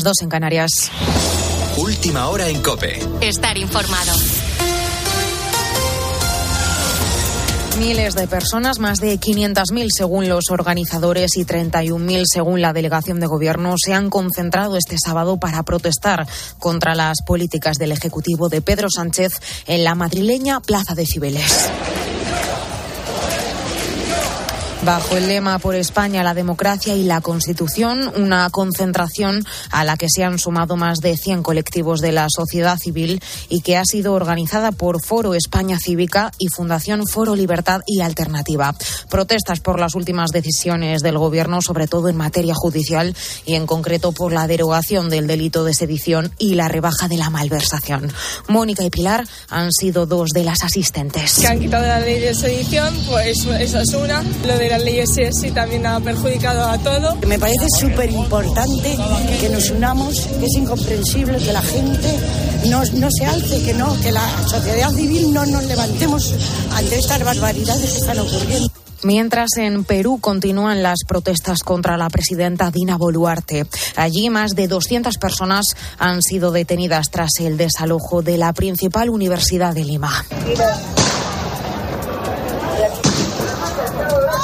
las dos en Canarias. Última hora en Cope. Estar informado. Miles de personas, más de 500.000 según los organizadores y 31.000 según la delegación de gobierno, se han concentrado este sábado para protestar contra las políticas del Ejecutivo de Pedro Sánchez en la madrileña Plaza de Cibeles. Bajo el lema Por España, la democracia y la Constitución, una concentración a la que se han sumado más de 100 colectivos de la sociedad civil y que ha sido organizada por Foro España Cívica y Fundación Foro Libertad y Alternativa. Protestas por las últimas decisiones del Gobierno, sobre todo en materia judicial y en concreto por la derogación del delito de sedición y la rebaja de la malversación. Mónica y Pilar han sido dos de las asistentes. Que han quitado la ley de sedición, pues esa es una. Lo de las leyes sí también ha perjudicado a todo. Me parece súper importante que nos unamos, que es incomprensible que la gente no, no se alce, que no, que la sociedad civil no nos levantemos ante estas barbaridades que están ocurriendo. Mientras en Perú continúan las protestas contra la presidenta Dina Boluarte. Allí más de 200 personas han sido detenidas tras el desalojo de la principal universidad de Lima.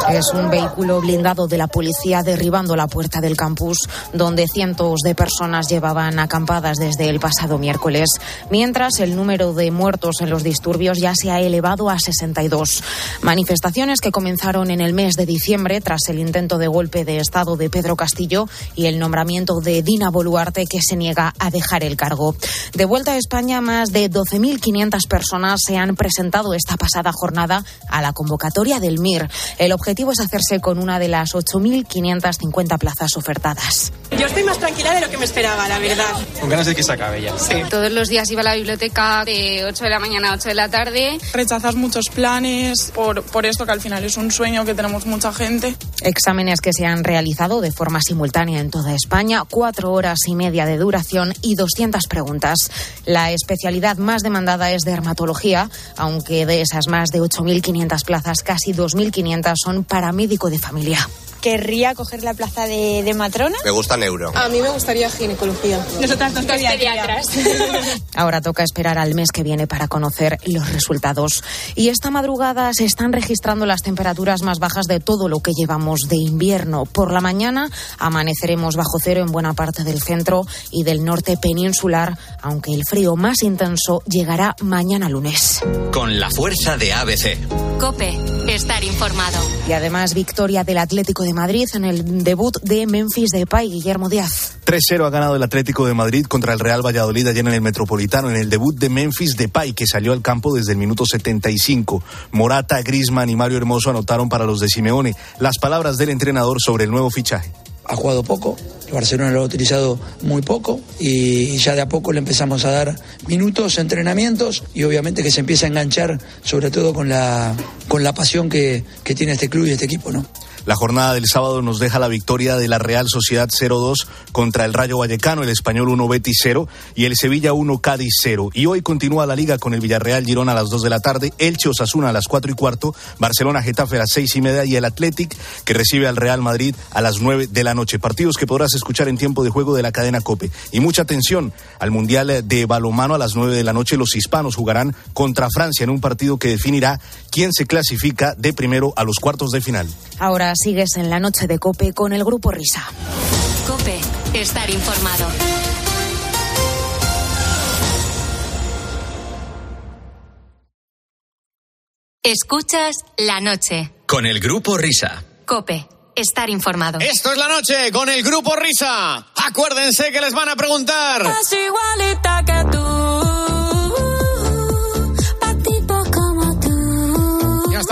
Es un vehículo blindado de la policía derribando la puerta del campus donde cientos de personas llevaban acampadas desde el pasado miércoles, mientras el número de muertos en los disturbios ya se ha elevado a 62. Manifestaciones que comenzaron en el mes de diciembre tras el intento de golpe de Estado de Pedro Castillo y el nombramiento de Dina Boluarte que se niega a dejar el cargo. De vuelta a España, más de 12.500 personas se han presentado esta pasada jornada a la convocatoria del MIR. El objetivo objetivo es hacerse con una de las 8.550 plazas ofertadas. Yo estoy más tranquila de lo que me esperaba, la verdad. Con ganas de que se acabe ya. Sí. Todos los días iba a la biblioteca de 8 de la mañana a 8 de la tarde. Rechazas muchos planes por, por esto que al final es un sueño que tenemos mucha gente. Exámenes que se han realizado de forma simultánea en toda España, cuatro horas y media de duración y 200 preguntas. La especialidad más demandada es dermatología, aunque de esas más de 8.500 plazas, casi 2.500 son paramédico de familia. Querría coger la plaza de, de, matrona. Me gusta neuro. A mí me gustaría ginecología. Nosotras dos pediatras. Ahora toca esperar al mes que viene para conocer los resultados. Y esta madrugada se están registrando las temperaturas más bajas de todo lo que llevamos de invierno. Por la mañana amaneceremos bajo cero en buena parte del centro y del norte peninsular, aunque el frío más intenso llegará mañana lunes. Con la fuerza de ABC. Cope, estar informado. Y además victoria del Atlético de Madrid en el debut de Memphis Depay, Guillermo Díaz. 3-0 ha ganado el Atlético de Madrid contra el Real Valladolid ayer en el Metropolitano en el debut de Memphis Depay que salió al campo desde el minuto 75. Morata, Grisman y Mario Hermoso anotaron para los de Simeone. Las palabras del entrenador sobre el nuevo fichaje ha jugado poco, el Barcelona lo ha utilizado muy poco y ya de a poco le empezamos a dar minutos, entrenamientos y obviamente que se empieza a enganchar sobre todo con la, con la pasión que, que tiene este club y este equipo, ¿no? La jornada del sábado nos deja la victoria de la Real Sociedad 0-2 contra el Rayo Vallecano, el Español 1 Betis 0 y el Sevilla 1 Cádiz 0. Y hoy continúa la liga con el Villarreal Girona a las 2 de la tarde, Elche Osasuna a las 4 y cuarto, Barcelona Getafe a las 6 y media y el Athletic que recibe al Real Madrid a las 9 de la noche. Partidos que podrás escuchar en tiempo de juego de la cadena Cope. Y mucha atención al Mundial de Balomano a las 9 de la noche. Los hispanos jugarán contra Francia en un partido que definirá quién se clasifica de primero a los cuartos de final. Ahora sigues en la noche de Cope con el grupo Risa. Cope, estar informado. Escuchas la noche. Con el grupo Risa. Cope, estar informado. Esto es la noche con el grupo Risa. Acuérdense que les van a preguntar. Es igualita que tú.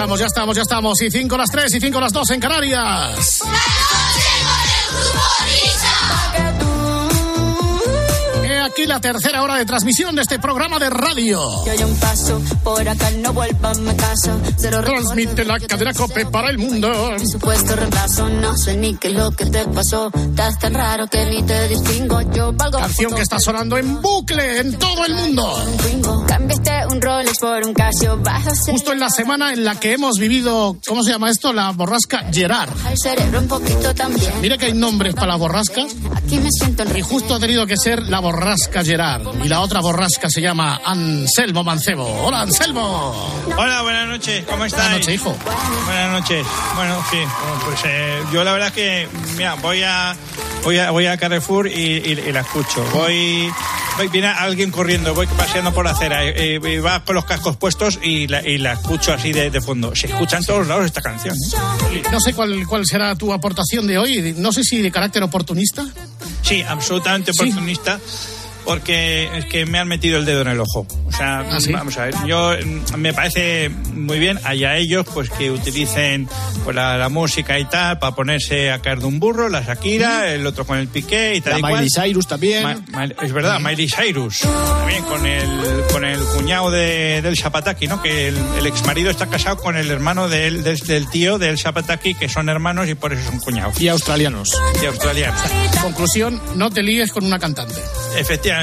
Estamos, ya estamos, ya estamos. Y 5 las 3 y 5 las 2 en Canarias. He aquí la tercera hora de transmisión de este programa de radio. Transmite la cadena Cope para el mundo. Supuesto reemplazo, no sé ni qué es lo que te pasó. Estás tan raro que ni te distingo yo. yo valgo. Canción que está sonando en bucle en todo el mundo. Cambiaste un Rolex por un Casio. Justo en la semana en la que hemos vivido, ¿cómo se llama esto? La borrasca Gerard. Mira que hay nombres para la borrasca. Aquí me siento Y justo ha tenido que ser la borrasca Gerard. Y la otra borrasca se llama Anselmo Mancebo. Hola, Anselmo. Hola, buenas noches. ¿Cómo estás? Buenas noches, hijo. Buenas noches. Bueno, sí, pues eh, yo la verdad es que, mira, voy a voy a, voy a Carrefour y, la escucho. Voy, viene alguien corriendo, voy paseando por la acera, y, va con los cascos puestos y la, y la escucho así de, fondo. Se escucha en todos lados esta canción. ¿eh? No sé cuál, cuál será tu aportación de hoy, no sé si de carácter oportunista. Sí, absolutamente oportunista porque es que me han metido el dedo en el ojo. O sea, ¿Ah, vamos a ver, yo mm, me parece muy bien, allá ellos, pues que utilicen pues, la, música y tal para ponerse a caer de un burro, la Shakira, el otro con el piqué y tal. La Miley Cyrus también. es verdad, Miley Cyrus. También con el, con el cuñado de, del Zapataki, ¿no? Que el, el ex marido está casado con el hermano del, del, tío del Zapataki, que son hermanos y por eso son cuñados. Y australianos. Y australianos. Conclusión, no te líes con una cantante. Efectivamente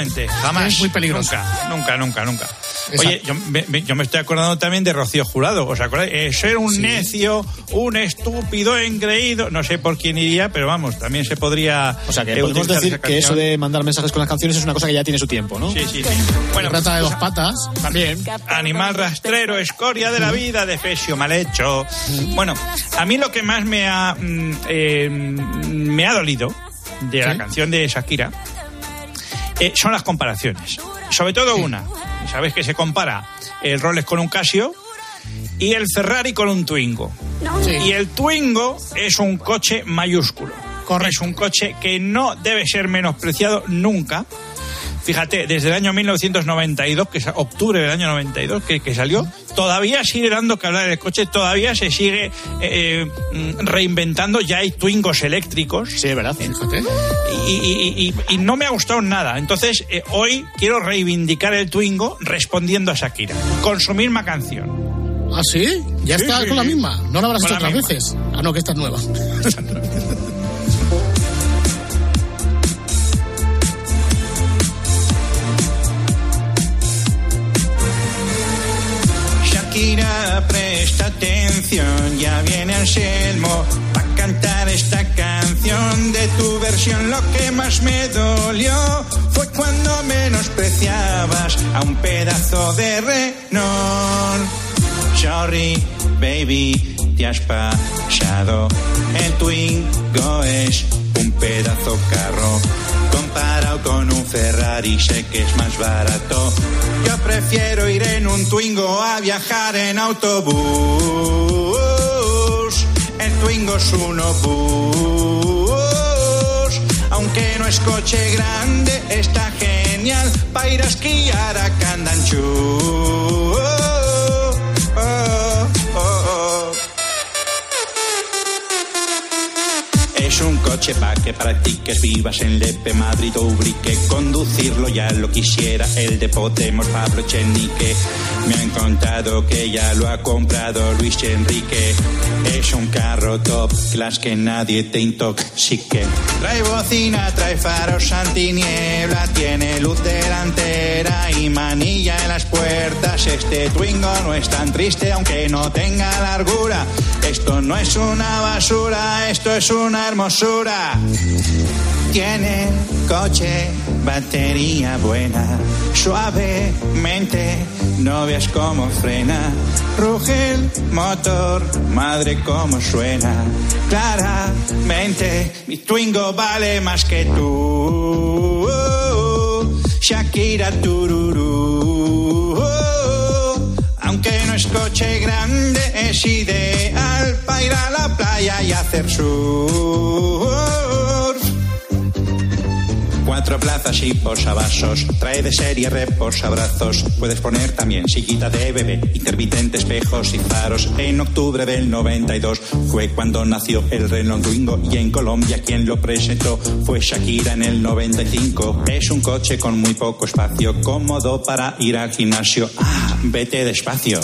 jamás. Es muy peligroso. Nunca, nunca, nunca, nunca. Oye, yo me, estoy acordando también de Rocío Jurado. ¿Os acordáis? Eh, ser un necio, un estúpido, engreído. No sé por quién iría, pero vamos, también se podría. O sea, que eh, podemos decir que eso de mandar mensajes con las canciones es una cosa que ya tiene su tiempo, ¿no? Sí, sí, sí. Bueno, trata de dos patas, también. Animal rastrero, escoria de la vida, defesio mal hecho. Bueno, a mí lo que más me ha, mm, eh, me ha dolido de la canción de Shakira eh, son las comparaciones. Sobre todo una. Sabes que se compara el Rolex con un Casio y el Ferrari con un Twingo. Y el Twingo es un coche mayúsculo. Es un coche que no debe ser menospreciado nunca Fíjate, desde el año 1992, que es octubre del año 92, que, que salió, todavía sigue dando que hablar del coche, todavía se sigue eh, mm, reinventando, ya hay Twingos eléctricos. Sí, es verdad, fíjate. Y, y, no me ha gustado nada. Entonces, eh, hoy quiero reivindicar el Twingo respondiendo a Shakira. Con su misma canción. ¿Ah, sí? ¿Ya está con la misma? ¿No la habrás hecho otras veces? Ah, no, que esta es nueva. Mira, presta atención, ya viene Anselmo para cantar esta canción de tu versión. Lo que más me dolió fue cuando menospreciabas a un pedazo de renón. Sorry, baby, te has pasado. El Twingo es un pedazo carro Ferrari sé que es más barato. Yo prefiero ir en un Twingo a viajar en autobús. El Twingo es uno bus. Aunque no es coche grande, está genial para ir a esquiar a Candanchú. Coche para que practiques, vivas en Lepe, Madrid o Ubrique. Conducirlo ya lo quisiera el de Podemos, Pablo Chenique. Me han contado que ya lo ha comprado Luis Enrique. Es un carro top class que nadie te intoxique. Trae bocina, trae faros antiniebla, tiene luz delantera y manilla en las puertas. Este Twingo no es tan triste aunque no tenga largura. Esto no es una basura, esto es una hermosura. Tiene coche, batería buena, suavemente, no ves cómo frena. Ruge el motor, madre cómo suena. Claramente, mi Twingo vale más que tú. Shakira Tururú. Aunque no es coche grande, es ideal para ir a la playa y hacer surf cuatro plazas y posavasos. Trae de serie reposabrazos. Puedes poner también sillita de bebé, intermitente, espejos y faros. En octubre del 92 fue cuando nació el Renault Twingo y en Colombia quien lo presentó fue Shakira en el 95. Es un coche con muy poco espacio, cómodo para ir al gimnasio. Ah, vete despacio.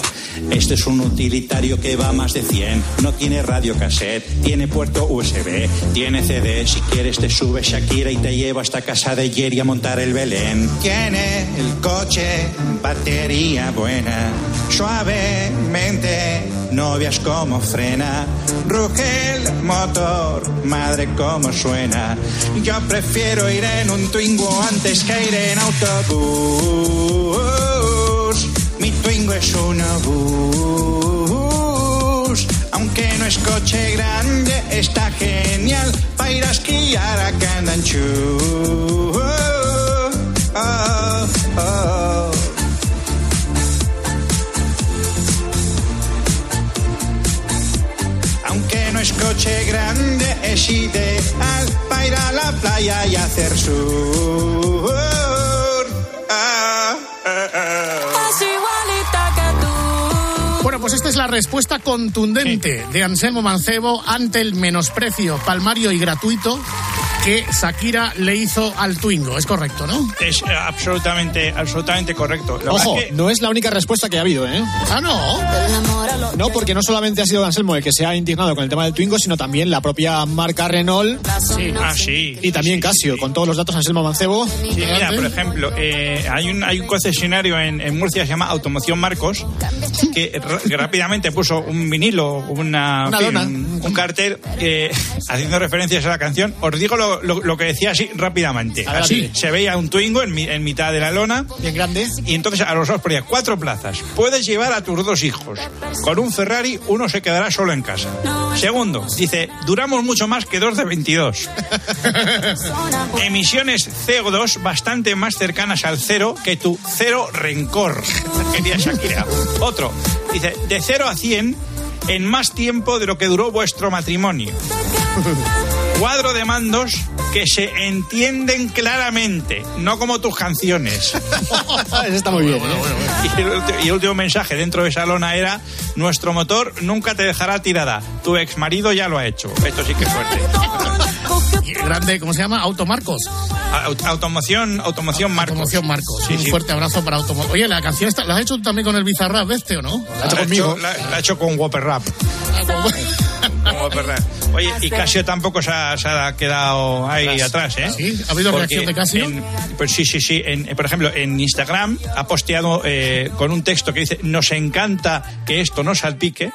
Este es un utilitario que va más de 100. No tiene radio cassette, tiene puerto USB, tiene CD. Si quieres te sube Shakira y te lleva hasta casa de Jerry a montar el Belén. Tiene el coche batería buena, suavemente, novias como frena. Ruge el motor, madre como suena. Yo prefiero ir en un Twingo antes que ir en autobús. Mi Twingo es un bus. Aunque no es coche grande, está genial para ir a esquiar a Candanchú. Oh, oh, oh. Aunque no es coche grande, es ideal para ir a la playa y hacer sur. Ah, esta es la respuesta contundente de Anselmo Mancebo ante el menosprecio palmario y gratuito que Shakira le hizo al Twingo. Es correcto, ¿no? Es eh, absolutamente, absolutamente correcto. Lo Ojo, es que- no es la única respuesta que ha habido, ¿eh? Ah, no. No, porque no solamente ha sido Anselmo el que se ha indignado con el tema del Twingo, sino también la propia marca Renault Ah, sí. y también Casio, con todos los datos Anselmo Mancebo. Sí, mira, por ejemplo, eh, hay, un, hay un concesionario en, en Murcia que se llama Automoción Marcos que rápidamente puso un vinilo, una, Una un, un cartel eh, haciendo referencias a la canción. Os digo lo, lo- lo que decía así rápidamente. Adelante. Así, se veía un Twingo en, mi- en mitad de la lona Bien grande. y entonces a los dos ponía cuatro plazas. Puedes llevar a tus dos hijos. Con un Ferrari uno se quedará solo en casa. Segundo, dice, duramos mucho más que dos de 22. Emisiones CO2 bastante más cercanas al cero que tu cero rencor, quería Shakira. Otro, dice, de 0 a 100 en más tiempo de lo que duró vuestro matrimonio. Cuadro de mandos que se entienden claramente, no como tus canciones. Eso está muy bien. ¿eh? Y el, ulti- y el último mensaje dentro de esa lona era: Nuestro motor nunca te dejará tirada. Tu ex marido ya lo ha hecho. Esto sí que es fuerte. Y grande, ¿cómo se llama? Automarcos. Au- Automoción, automoción Marcos. Automoción Marcos. Sí, Un sí. fuerte abrazo para Automoción. Oye, la canción esta, ¿la has hecho tú también con el Bizarrap este o no? La ha hecho, la- la ha hecho con Whopper Rap. Con Whopper Rap. Oye, y Casio tampoco se ha, se ha quedado ahí atrás, ¿eh? Sí, ¿ha habido Porque reacción de Casio? en- pues sí, sí, sí. En- por ejemplo, en Instagram ha posteado eh, con un texto que dice: Nos encanta que esto no salpique.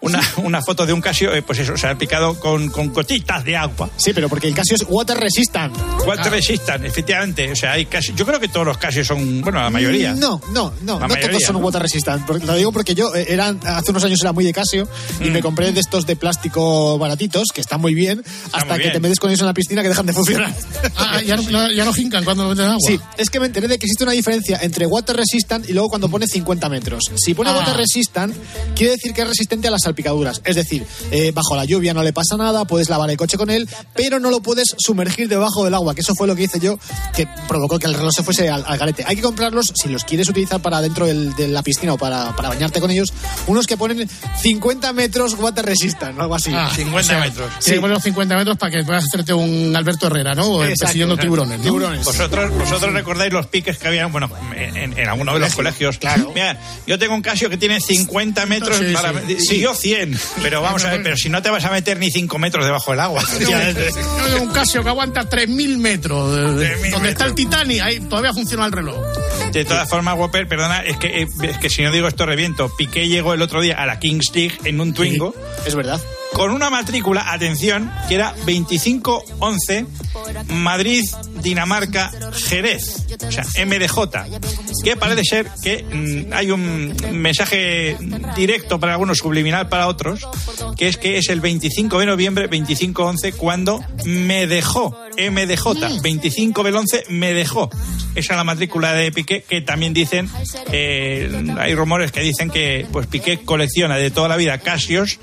Una, una foto de un Casio, eh, pues eso, salpicado con, con gotitas de agua. Sí, pero porque el Casio es water resistant. Water resistant, efectivamente. O sea, hay Casio. Yo creo que todos los Casios son, bueno, la mayoría. No, no, no, La no mayoría, todos son ¿no? water resistant. Lo digo porque yo eh, eran, hace unos años era muy de Casio y Mm. me compré de estos de plástico baratitos, que están muy bien, hasta muy que bien. te metes con ellos en la piscina que dejan de funcionar. Ah, ya no, ya no jincan cuando lo meten agua. Sí, es que me enteré de que existe una diferencia entre water resistant y luego cuando pone 50 metros. Si pone Ah. water resistant, quiere decir que es resistente a las salpicaduras. Es decir, eh, bajo la lluvia no le pasa nada, puedes lavar el coche con él, pero no lo puedes sumergir debajo del agua, que eso fue lo que hice yo, que provocó que el reloj se fuese al, al garete. Hay que comprarlos, si los quieres utilizar para dentro del- de la piscina o para, para bañarte con ellos, unos que ponen 50 metros water resistant, o algo así. Ah, 50 o sea, metros. Tiene que poner los 50 metros para que puedas hacerte un Alberto Herrera, ¿no? O Exacto, persiguiendo tiburones, ¿no? Tiburones. Vosotros, vosotros recordáis los piques que habían, bueno, en, en algunos de los colegios. claro. Mira, yo tengo un Casio que tiene 50 metros Sí, para. sí. y yo 100. Pero vamos a ver, pero si no te vas a meter ni 5 metros debajo del agua. Yo un Casio que aguanta 3.000 metros. de- de- 3.000 donde está el. Titanic, ahí todavía funciona el reloj. De todas formas, Whopper, perdona, es que, eh, es que si no digo esto reviento. Piqué llegó el otro día a la Kings League en un Twingo. Es verdad. Con una matrícula, atención, que era 2511 Madrid, Dinamarca, Jerez, o sea, MDJ, que parece ser que mm, hay un mensaje directo para algunos, subliminal para otros, que es que es el 25 de noviembre, 2511, cuando me dejó, MDJ, 25 del 11, me dejó. Esa es la matrícula de Piqué, que también dicen, eh, hay rumores que dicen que pues Piqué colecciona de toda la vida Casios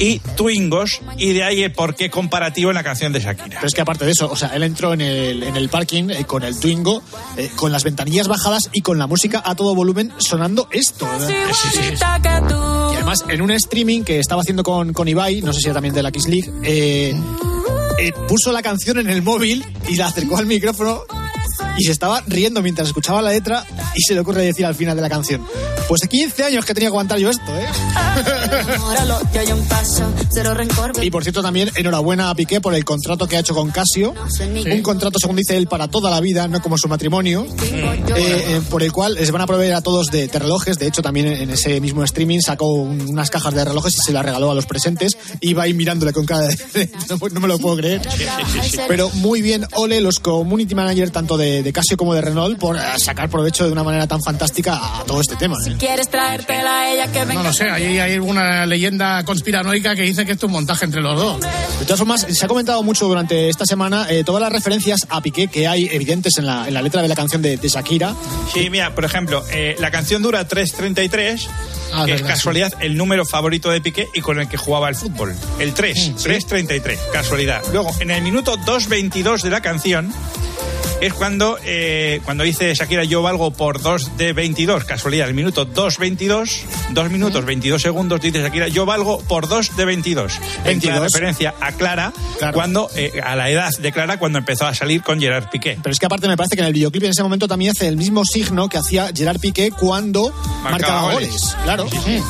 y Twingos, y de ahí el porqué comparativo en la canción de Shakira. Pero es que aparte de eso, o sea, él entró en el, en el parking eh, con el Twingo, eh, con las ventanillas bajadas y con la música a todo volumen sonando esto. ¿verdad? Y además, en un streaming que estaba haciendo con, con Ibai, no sé si era también de la Kiss League, eh, eh, puso la canción en el móvil y la acercó al micrófono y se estaba riendo mientras escuchaba la letra y se le ocurre decir al final de la canción Pues de 15 años que tenía que aguantar yo esto, ¿eh? Y por cierto, también enhorabuena a Piqué por el contrato que ha hecho con Casio. Un contrato, según dice él, para toda la vida, no como su matrimonio. Eh, eh, por el cual les van a proveer a todos de, de relojes. De hecho, también en ese mismo streaming sacó un- unas cajas de relojes y se las regaló a los presentes. Iba ahí mirándole con cara de. no, no me lo puedo creer. Pero muy bien, Ole, los community manager tanto de, de Casio como de Renault, por eh, sacar provecho de una manera tan fantástica a todo este tema. ¿eh? Quieres traértela a ella que venga. No lo sé, ahí hay alguna leyenda conspiranoica que dice que esto es un montaje entre los dos. De todas formas, se ha comentado mucho durante esta semana eh, todas las referencias a Piqué que hay evidentes en la, en la letra de la canción de, de Shakira. Sí, mira, por ejemplo, eh, la canción dura 3.33, Ah, que es verdad, casualidad el número favorito de Piqué y con el que jugaba al fútbol. El 3, Mm, 3.33, casualidad. Luego, en el minuto 2.22 de la canción, es cuando, eh, cuando dice Shakira yo valgo por 2 de 22, casualidad, el minuto 2.22, 2 minutos 22 segundos, dice Shakira yo valgo por 2 de 22. En clara 22. referencia a Clara, cuando, eh, a la edad de Clara cuando empezó a salir con Gerard Piqué. Pero es que aparte me parece que en el videoclip en ese momento también hace el mismo signo que hacía Gerard Piqué cuando marcaba, goles. Claro. Sí,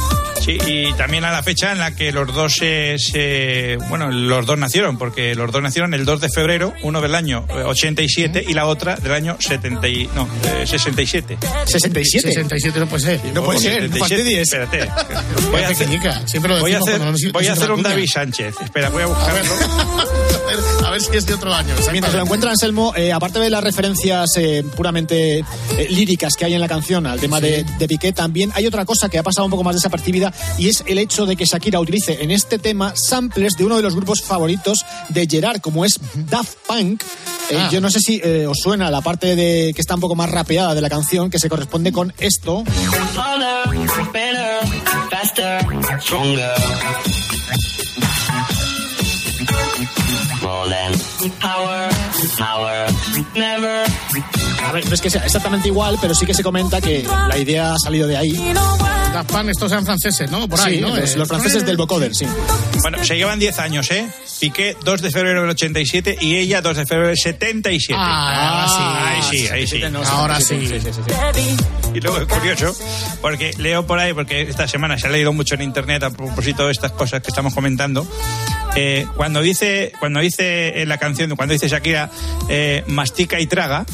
y también a la fecha en la que los dos se, se- bueno, los dos nacieron, porque los dos nacieron el 2 de febrero, uno del año eh, 87 y la otra del año 70 y, no, eh, 67. 67. 67 no puede ser. No puede ser, no fastidies. Espérate. Voy a hacer, Pequeñica, Siempre lo voy a hacer, voy a hacer un. David Sánchez. Espera, voy a buscarlo. a ver si es de otro año. Mientras lo encuentra Anselmo, eh, aparte de las referencias eh, puramente eh, líricas que hay en la canción al tema de, de Piqué, también hay otra cosa que ha pasado un poco más desapercibida y es el hecho de que Shakira utilice en este tema samplers de uno de los grupos favoritos de Gerard, como es Daft Punk. Eh, Ah. Yo no sé si eh, os suena la parte de que está un poco más rapeada de la canción, que se corresponde con esto. A ver, no es que sea exactamente igual, pero sí que se comenta que la idea ha salido de ahí. Daft Punk, estos sean franceses, ¿no? Por ahí, Sí, ¿no? los, Eh, los franceses del vocoder, sí. Bueno, se llevan 10 años, ¿eh? Piqué 2 de febrero del 87 y ella 2 de febrero del 77. Ah, ahí sí, ahí sí. Ahora sí. Y luego es curioso, porque leo por ahí, porque esta semana se ha leído mucho en internet a propósito de estas cosas que estamos comentando. Eh, cuando dice cuando dice en la canción, cuando dice Shakira eh, mastica y traga,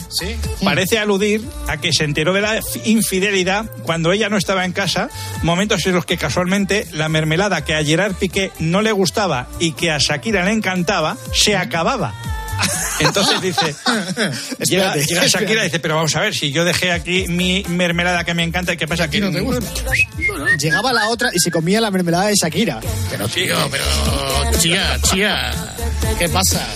parece aludir a que se enteró de la infidelidad cuando ella no estaba en casa, momentos en los que casualmente la mermelada que a Gerard Piqué no le gustaba y que a Shakira le encantaba, se acababa. Entonces dice, llega, Espérate, llega Shakira y dice, pero vamos a ver, si yo dejé aquí mi mermelada que me encanta, ¿qué pasa? Que no te gusta. Llegaba la otra y se comía la mermelada de Shakira. Pero tío, pero chía, chía, ¿qué pasa?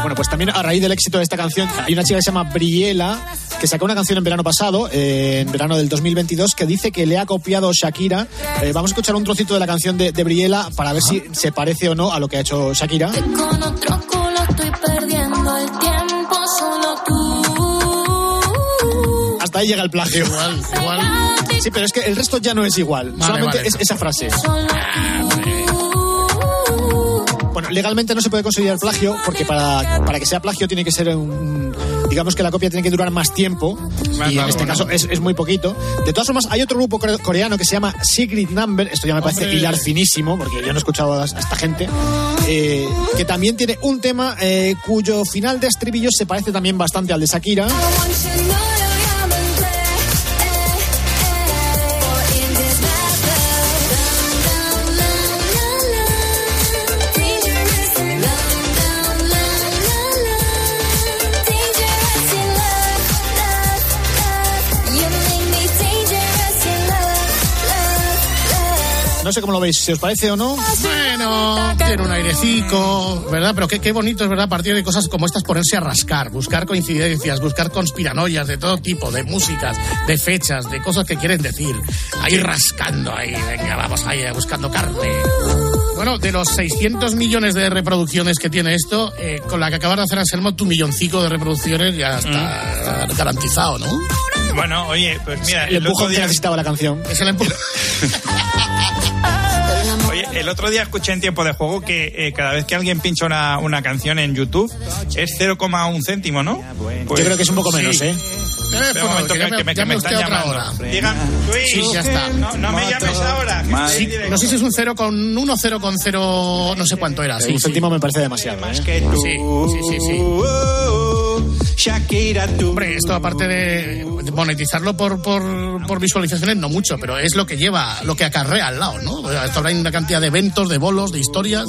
Bueno, pues también a raíz del éxito de esta canción, hay una chica que se llama Briela, que sacó una canción en verano pasado, eh, en verano del 2022, que dice que le ha copiado Shakira. Eh, vamos a escuchar un trocito de la canción de, de Briela para ver si se parece o no a lo que ha hecho Shakira. Con otro culo estoy perdiendo el tiempo, solo tú. Hasta ahí llega el plagio. Igual, igual. Sí, pero es que el resto ya no es igual. Vale, Solamente vale. es esa frase. Bueno, legalmente no se puede considerar plagio porque para, para que sea plagio tiene que ser un... Digamos que la copia tiene que durar más tiempo y en este caso es, es muy poquito. De todas formas, hay otro grupo core- coreano que se llama Secret Number, esto ya me parece hilar finísimo porque yo no he escuchado a, a esta gente, eh, que también tiene un tema eh, cuyo final de estribillo se parece también bastante al de Shakira. No sé cómo lo veis, si os parece o no. Bueno, tiene un airecito, ¿verdad? Pero qué, qué bonito es, ¿verdad? A partir de cosas como estas ponerse a rascar, buscar coincidencias, buscar conspiranoias de todo tipo, de músicas, de fechas, de cosas que quieren decir. Ahí rascando, ahí, venga, vamos ahí, buscando carne. Bueno, de los 600 millones de reproducciones que tiene esto, eh, con la que acabas de hacer Anselmo, tu milloncito de reproducciones ya está garantizado, ¿no? Bueno, oye, pues mira, El el empujón que día, necesitaba la canción. Es el empujón. oye, el otro día escuché en tiempo de juego que eh, cada vez que alguien pincha una, una canción en YouTube es 0,1 céntimo, ¿no? Pues Yo creo que es un poco menos, ¿eh? Espera un momento, que, que me, que me están llamando. Digan, Luis, Sí, ya está. No, no me llames ahora. Sí, no sé si es un 0 con 1, 0 con 0, no sé cuánto era. Sí, un sí. céntimo me parece demasiado. ¿eh? que tú. Sí, sí, sí, sí. Shakira, tú. Hombre, esto aparte de monetizarlo por, por, por visualizaciones, no mucho, pero es lo que lleva, lo que acarrea al lado, ¿no? Esto habrá una cantidad de eventos, de bolos, de historias,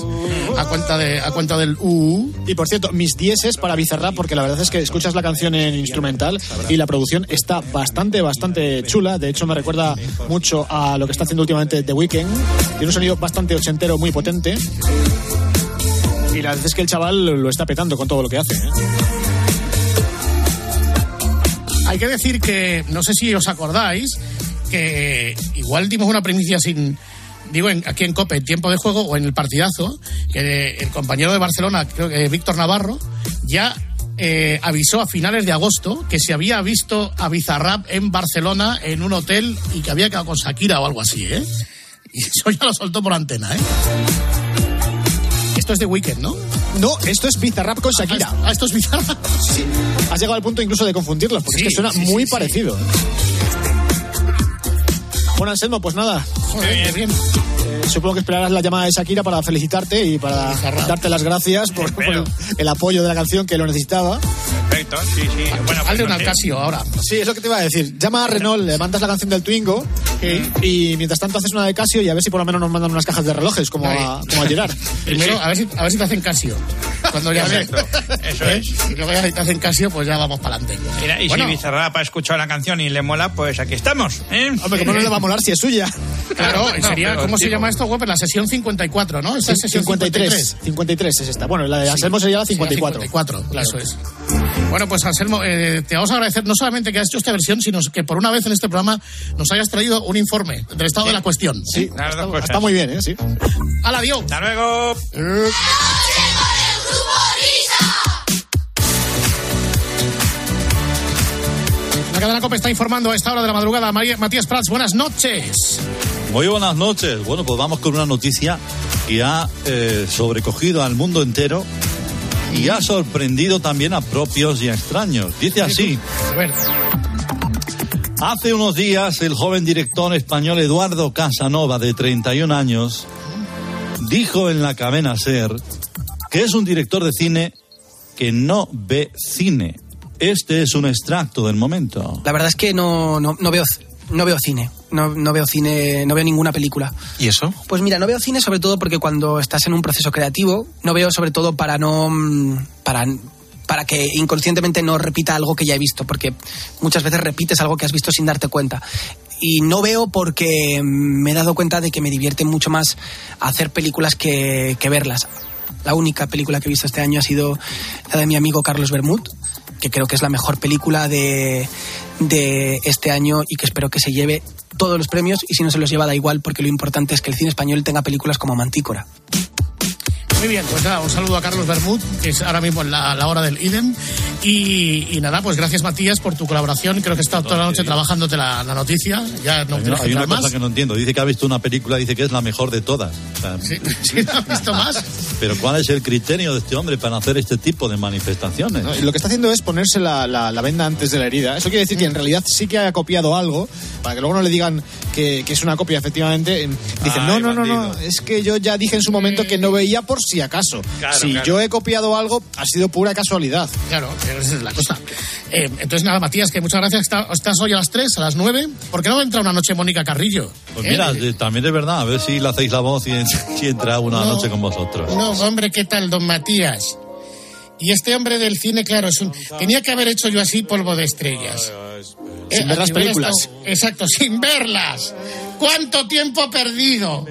a cuenta, de, a cuenta del UU. Y por cierto, mis dieces para Bizarrap, porque la verdad es que escuchas la canción en instrumental y la producción está bastante, bastante chula. De hecho, me recuerda mucho a lo que está haciendo últimamente The Weeknd. Tiene un sonido bastante ochentero, muy potente. Y la verdad es que el chaval lo está petando con todo lo que hace. ¿eh? Hay que decir que, no sé si os acordáis, que igual dimos una primicia sin. Digo, aquí en COPE, en tiempo de juego o en el partidazo, que el compañero de Barcelona, creo que Víctor Navarro, ya eh, avisó a finales de agosto que se había visto a Bizarrap en Barcelona en un hotel y que había quedado con Shakira o algo así, ¿eh? Y eso ya lo soltó por antena, ¿eh? Esto es de Weekend, ¿no? No, esto es Bizarrap con Shakira. Ah, esto es Bizarrap. Sí. Has llegado al punto incluso de confundirlos, porque Sí, es que suena sí, muy parecido. Bueno, Anselmo, pues nada. Joder, bien. Eh, supongo que esperarás la llamada de Shakira para felicitarte y para darte las gracias por, por el, el apoyo de la canción que lo necesitaba. Sí, sí. Bueno, pues Hazle un. Alcasio ahora. Sí, es lo que te iba a decir. Llama a Renault, le mandas la canción del Twingo y mientras tanto haces una de Casio y a ver si por lo menos nos mandan unas cajas de relojes como a, como a Gerard. Primero, a ver, si, a ver si te hacen Casio. Cuando ya. Exacto, eso ¿Eh? es. Y luego ya si te hacen Casio, pues ya vamos para adelante. Mira, y Bueno, si Bizarrap ha escuchado la canción y le mola, pues aquí estamos. ¿eh? Hombre, ¿cómo no le va a molar si es suya? Claro, y sería, pero, ¿cómo se tipo, llama esto, web? La sesión 54, ¿no? Esa es sesión 53. 53 es esta. Bueno, la de Anselmo sería la Sí, 54. 54, eso es. Bueno, pues Anselmo, eh, te vamos a agradecer no solamente que has hecho esta versión, sino que por una vez en este programa nos hayas traído un informe del estado de la cuestión. Sí, dos está, está muy bien, ¿eh? Sí. ¡Hala, adiós! Hasta luego. La cadena COPE está informando a esta hora de la madrugada. María- Matías Prats, buenas noches. Muy buenas noches. Bueno, pues vamos con una noticia que ha eh, sobrecogido al mundo entero y ha sorprendido también a propios y a extraños. Dice así. A ver, Hace unos días el joven director español Eduardo Casanova, de 31 años, dijo en la cadena SER que es un director de cine que no ve cine. Este es un extracto del momento. La verdad es que no, no, no veo no veo cine. No, no veo cine, no veo ninguna película. ¿Y eso? Pues mira, no veo cine sobre todo porque cuando estás en un proceso creativo, no veo sobre todo para no para para que inconscientemente no repita algo que ya he visto, porque muchas veces repites algo que has visto sin darte cuenta. Y no veo porque me he dado cuenta de que me divierte mucho más hacer películas que, que verlas. La única película que he visto este año ha sido la de mi amigo Carlos Bermud, que creo que es la mejor película de, de este año y que espero que se lleve todos los premios y si no se los lleva da igual porque lo importante es que el cine español tenga películas como Mantícora. Muy bien, pues nada, un saludo a Carlos Bermud, que es ahora mismo en la, la hora del IDEM. Y, y nada, pues gracias Matías por tu colaboración. Creo que he estado toda la noche trabajándote la, la noticia. Ya no Hay tienes una, que hay una más. cosa que no entiendo. Dice que ha visto una película, dice que es la mejor de todas. O sea, Sí, sí, ¿no has visto más? Pero ¿cuál es el criterio de este hombre para hacer este tipo de manifestaciones? No, lo que está haciendo es ponerse la, la- la venda antes de la herida. Eso quiere decir que en realidad sí que haya copiado algo, para que luego no le digan que, que es una copia, efectivamente. En- Dicen, Ay, no, no, no, no, bandido. es que yo ya dije en su momento que no veía por si acaso. Claro, si claro. yo he copiado algo, ha sido pura casualidad. Claro, esa es la cosa. Eh, entonces nada, Matías, que muchas gracias. Está- Estás hoy a las 3, a las 9. ¿Por qué no entra una noche Mónica Carrillo? Pues ¿Eh? mira, eh, también es verdad, a ver si le hacéis la voz y, si entra una No. noche con vosotros. No, hombre, ¿qué tal, don Matías? Y este hombre del cine, claro, es un... tenía que haber hecho yo así polvo de estrellas. Sin ver a las películas. estado- Exacto, sin verlas. ¿Cuánto tiempo perdido?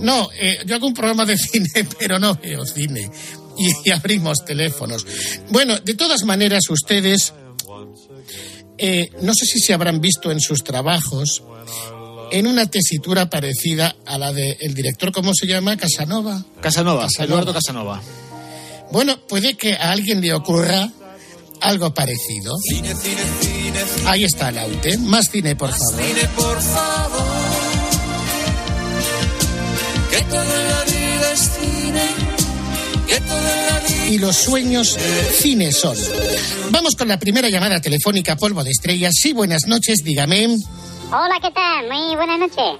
No, eh, yo hago un programa de cine, pero no veo cine. Y, y abrimos teléfonos. Bueno, de todas maneras, ustedes, eh, no sé si se habrán visto en sus trabajos, en una tesitura parecida a la del director, ¿cómo se llama? Casanova. Casanova, Casanova. Eduardo Casanova. Bueno, puede que a alguien le ocurra algo parecido. Ahí está el out, ¿eh? Más cine, por favor. Más cine, por favor. Que toda la vida es cine. Que toda la vida y los sueños cine son. Vamos con la primera llamada telefónica Polvo de Estrellas. Sí, buenas noches, dígame. Hola, ¿qué tal? Muy buenas noches.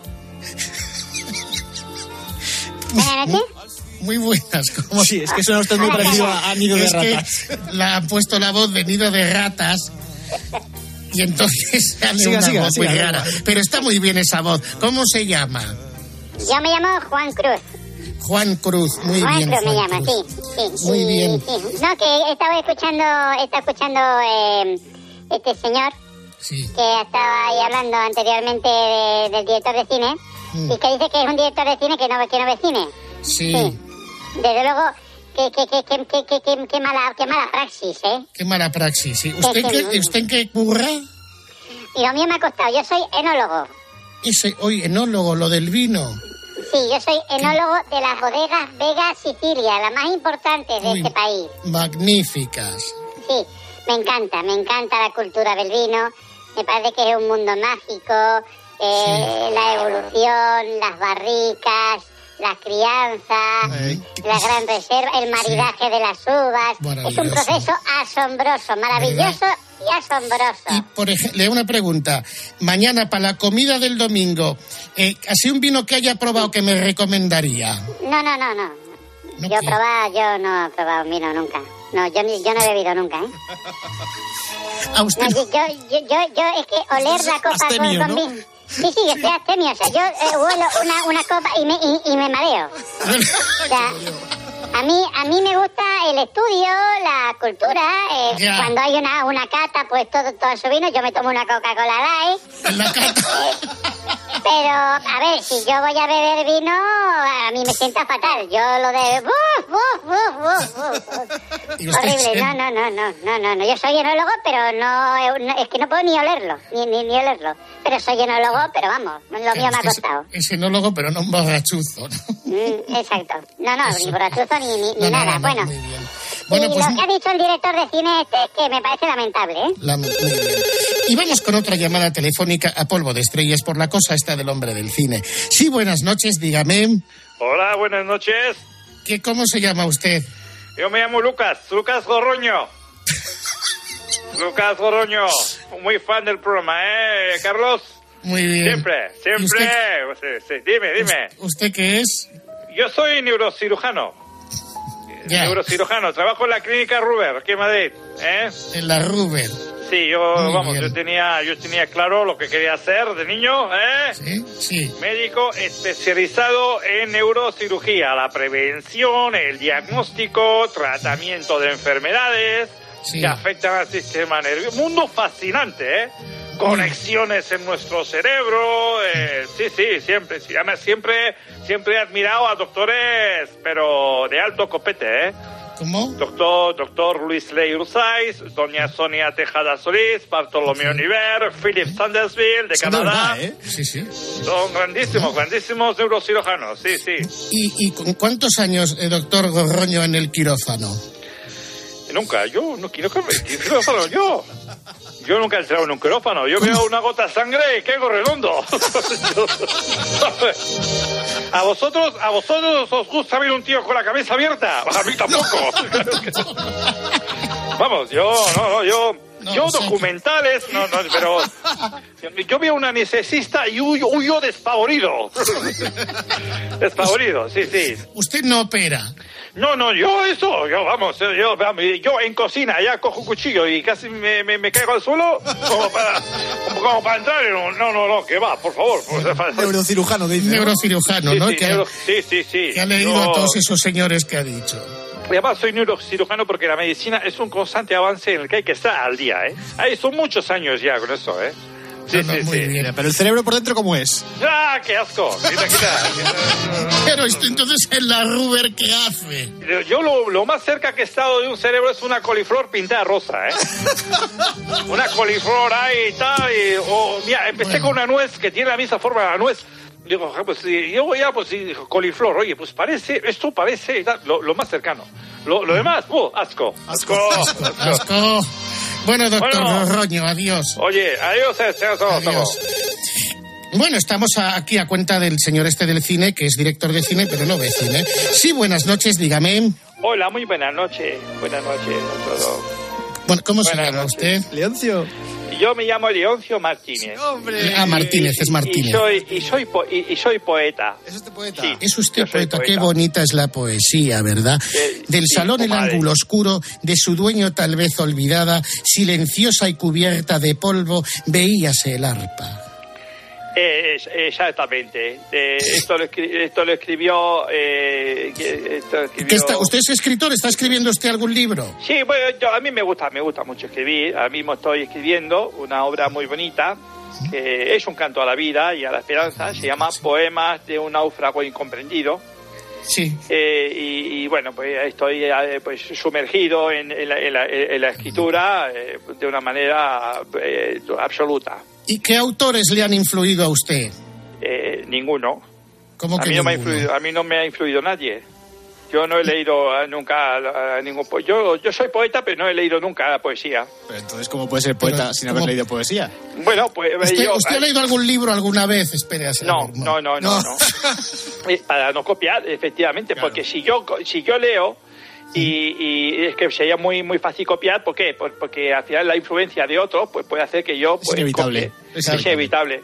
buenas noches muy buenas. Como... Sí, es que suena usted muy parecido a, Nido de Ratas. La ha puesto la voz de Nido de Ratas. Y entonces sale Siga, una siga, voz siga, muy rara. Pero está muy bien esa voz. ¿Cómo se llama? Yo me llamo Juan Cruz. Juan Cruz. Muy Juan bien. Cruz me llama, Cruz. sí. sí. Muy Y- bien. sí. No, que estaba escuchando, estaba escuchando eh, este señor Sí. que estaba ahí hablando anteriormente de- del director de cine Mm. y que dice que es un director de cine que no, que no ve cine. Sí. Desde luego, que, que, que, que- que mala, que mala praxis, ¿eh? Qué mala praxis. sí. ¿Usted, Sí, sí. qué, ¿Usted en qué curra? Y lo mío me ha costado. Yo soy enólogo. Ese, hoy, enólogo, lo del vino. Sí, yo soy enólogo de las bodegas Vega Sicilia, la más importante de Uy. este país. Magníficas. Sí, me encanta, me encanta la cultura del vino. Me parece que es un mundo mágico. eh, La evolución, las barricas, la crianza, la gran reserva, el maridaje de las uvas. Es un proceso asombroso, maravilloso y asombroso. Por ejemplo, una pregunta. Mañana, para la comida del domingo, eh, ¿así un vino que haya probado que me recomendaría? No, no, no, no. ¿No yo qué? probaba, yo no he probado un vino nunca. No, yo, yo no he bebido nunca, ¿eh? A usted No, yo, yo, yo, yo es que oler la copa con. Sí, sí, yo estoy astemio. O sea, yo eh, huelo una, una copa y me, y, y me mareo. O sea, a mí, a mí me gusta el estudio, la cultura. eh, Ya. Cuando hay una, una cata, pues todo, todo su vino. Yo me tomo una Coca-Cola Light. Eh, Pero, a ver, si yo voy a beber vino, a mí me sienta fatal. Yo lo de... ¡Buf, buf, buf, buf, buf! Y usted Horrible, no, no, no, no, no, no, no. Yo soy enólogo, pero no, no- es que no puedo ni olerlo, ni, ni, ni olerlo. Pero soy enólogo, pero vamos, lo mío me ha Usted es- costado. Es enólogo, pero no un borrachuzo. ¿no? Mm, exacto. No, no, ni borrachuzo ni, ni, ni nada. no, no, bueno, Bueno, y pues lo que ha dicho el director de cine es que me parece lamentable, ¿eh? la- muy bien. Y vamos con otra llamada telefónica a polvo de estrellas por la cosa esta del hombre del cine. Sí, buenas noches, dígame. Hola, buenas noches. ¿Qué, ¿Cómo se llama usted? Yo me llamo Lucas, Lucas Gorroño. Lucas Gorroño, muy fan del programa, ¿eh, Carlos? Muy bien. Siempre, ¿Y siempre. usted- Sí, sí, Dime, dime. ¿Usted qué es? Yo soy neurocirujano. Ya. Neurocirujano, trabajo en la clínica Ruber, aquí en Madrid. ¿eh? En la Ruber. Sí, yo, Muy vamos, bien. yo tenía, yo tenía claro lo que quería hacer de niño, ¿eh? Sí, sí. Médico especializado en neurocirugía, la prevención, el diagnóstico, tratamiento de enfermedades Sí. que afectan al sistema nervioso. Mundo fascinante, ¿eh? Conexiones en nuestro cerebro, eh, sí, sí, siempre, sí. Además, siempre, siempre he admirado a doctores, pero de alto copete, ¿eh? ¿Cómo? Doctor, doctor Luis Ley Urzaiz, doña Sonia Tejada Solís, Bartolomé Oliver, Philip Sandersville de Son de Canadá. verdad, ¿eh? Sí, sí. Son grandísimos, grandísimos neurocirujanos, sí, sí. ¿Y, y con cuántos años, eh, doctor Gorroño, en el quirófano? Nunca, yo no quiero que me quirófano, yo. Yo nunca he entrado en un quirófano. Yo veo una gota de sangre y caigo redondo. a vosotros, a vosotros os gusta ver un tío con la cabeza abierta. A mí tampoco. Vamos, yo, no, no, yo, yo documentales, no, no, pero yo veo una necesista y huyo, huyo despavorido. despavorido, sí, sí. Usted no opera. No, no, yo eso, yo vamos, yo, vamos, yo en cocina ya cojo un cuchillo y casi me, me, me caigo al suelo como para, como, como para entrar en un... No, no, no, que va, por favor. Por, Neurocirujano, dice. ¿no? Neurocirujano, Sí, ¿no? sí, que, ha- neuro- sí, sí, sí. que ha leído Yo- a todos esos señores que ha dicho. Y además soy neurocirujano porque la medicina es un constante avance en el que hay que estar al día, ¿eh? Ahí son muchos años ya con eso, ¿eh? Sí, sí, sí. Mira, Pero el cerebro por dentro, ¿cómo es? ¡Ah, qué asco! Pero esto entonces en la Ruber, ¿qué hace? Yo- lo, lo más cerca que he estado de un cerebro es una coliflor pintada rosa, ¿eh? una coliflor ahí y tal. Y, o, mira, empecé con una nuez que tiene la misma forma de la nuez. Digo, "Ja, pues yo ya, pues coliflor, oye, pues parece, esto parece lo, lo más cercano. Lo, lo demás, ¡uh! Asco. Asco. Asco. Asco. Bueno, doctor Bueno. Gorroño, adiós. Oye, adiós, eh, adiós, adiós. Bueno, estamos aquí a cuenta del señor este del cine, que es director de cine, pero no ve cine. Sí, buenas noches, dígame. Hola, muy buenas noches. Buenas noches a todos. Bueno, ¿Cómo se Buenas llama noches. usted? Leoncio. Yo me llamo Leoncio Martínez. Ah, Martínez, es Y Martínez. soy, y soy, po- y, y soy poeta. ¿Es usted poeta? Sí, Es usted poeta, qué bonita es la poesía, ¿verdad? Eh, Del sí, salón el ángulo oscuro, de su dueño tal vez olvidada, silenciosa y cubierta de polvo, veíase el arpa. Es- exactamente. Eh, esto, lo escri- esto lo escribió... eh, esto escribió- ¿Qué está, ¿Usted es escritor? ¿Está escribiendo usted algún libro? Sí, bueno, yo, a mí me gusta, me gusta mucho escribir. Ahora mismo estoy escribiendo una obra muy bonita que es un canto a la vida y a la esperanza. Se llama Poemas de un náufrago incomprendido. Sí. Eh, y, y, bueno, pues estoy eh, pues sumergido en, en la, en la- en la escritura eh, de una manera eh, absoluta. ¿Y qué autores le han influido a usted? Eh, ninguno. ¿Cómo a que mí no me ha influido, a mí no me ha influido nadie. Yo no he leído nunca a ningún po- yo yo soy poeta, pero no he leído nunca la poesía. Pero entonces, ¿cómo puede ser poeta Pero, sin haber ¿cómo? leído poesía? Bueno, pues ¿Usted, yo- usted ha leído algún libro alguna vez? Espere a No, saber, no, no, no, no. Eh, Para no copiar, efectivamente, porque si yo si yo leo y, y es que sería muy muy fácil copiar, ¿por qué? Por- porque al final la influencia de otros pues puede hacer que yo pues, inevitable. Es Es inevitable.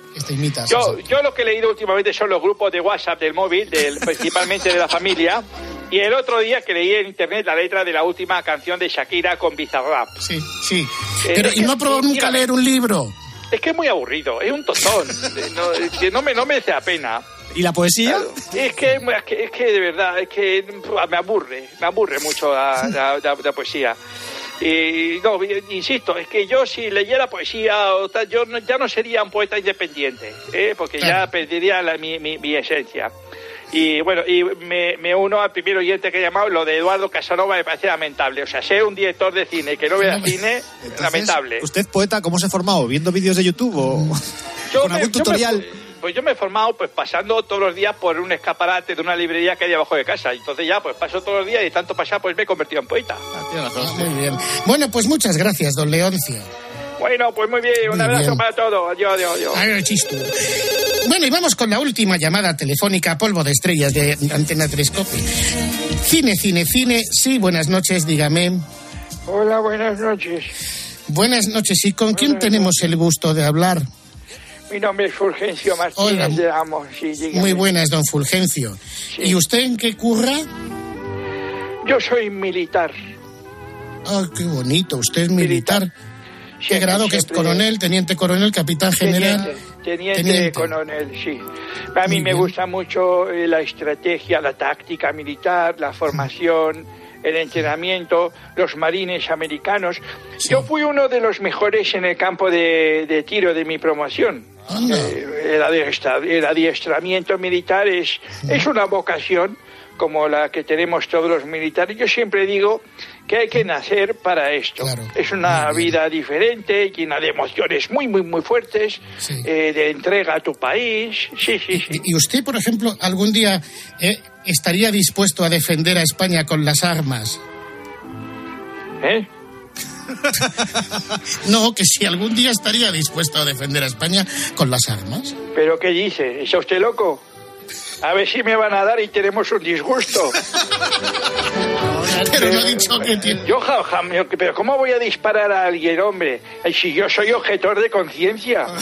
Yo, yo lo que he leído últimamente son los grupos de WhatsApp del móvil, del, principalmente de la familia. Y el otro día que leí en internet la letra de la última canción de Shakira con Bizarrap. Sí, sí. Eh, Pero, es ¿y no ha probado nunca leer un libro? Es que es muy aburrido, es un tostón. Eh, no, es que no me, no merece la pena. ¿Y la poesía? Es que, es que, es que de verdad, es que me aburre, me aburre mucho la, la- la- la poesía. Y no, insisto, es que yo si leyera poesía o tal, yo no- ya no sería un poeta independiente, ¿eh? porque ya perdería la- mi, mi- mi esencia. Y bueno, y me, me uno al primer oyente que he llamado, lo de Eduardo Casanova me parece lamentable. O sea, ser un director de cine que no vea cine, lamentable. ¿Usted poeta cómo se ha formado? ¿Viendo vídeos de YouTube o Yo con me- algún yo me- tutorial? Pues yo me he formado pues pasando todos los días por un escaparate de una librería que hay debajo de casa. Entonces ya pues paso todos los días y de tanto pasar pues me he convertido en poeta. Ah, muy bien. Bueno, pues muchas gracias, don Leoncio. Bueno, pues muy bien, un Muy abrazo bien. para todos. Adiós, adiós, adiós. Chisto. Bueno, y vamos con la última llamada telefónica a polvo de estrellas de Antena Telescope. Cine, cine, cine. Sí, buenas noches, dígame. Hola, buenas noches. Buenas noches. ¿Y con quién tenemos el gusto de hablar? Mi nombre es Fulgencio Martínez Hola. de Amos. Sí. Muy buenas, don Fulgencio. ¿Y usted en qué curra? Yo soy militar. Ah, qué bonito. Usted es militar. ¿Qué Siempre, grado que es coronel, teniente coronel, capitán general? Teniente, teniente, Teniente. coronel, sí. A mí Muy me bien. gusta mucho eh, la estrategia, la táctica militar, la formación, el entrenamiento, los marines americanos. Yo fui uno de los mejores en el campo de, de tiro de mi promoción. Eh, el, adiestra- el adiestramiento militar es, es una vocación como la que tenemos todos los militares. Yo siempre digo que hay que nacer para esto. Es una vida diferente, llena de emociones muy, muy, muy fuertes, eh, de entrega a tu país. Sí, sí, sí. ¿Y usted, por ejemplo, algún día eh, estaría dispuesto a defender a España con las armas? ¿Eh? No, que si algún día estaría dispuesto a defender a España con las armas. ¿Pero qué dice? ¿Está usted loco? A ver si me van a dar y tenemos un disgusto. Pero no ha dicho que tiene... Yo, ja- ja- yo- pero ¿cómo voy a disparar a alguien, hombre? Si yo soy objetor de conciencia.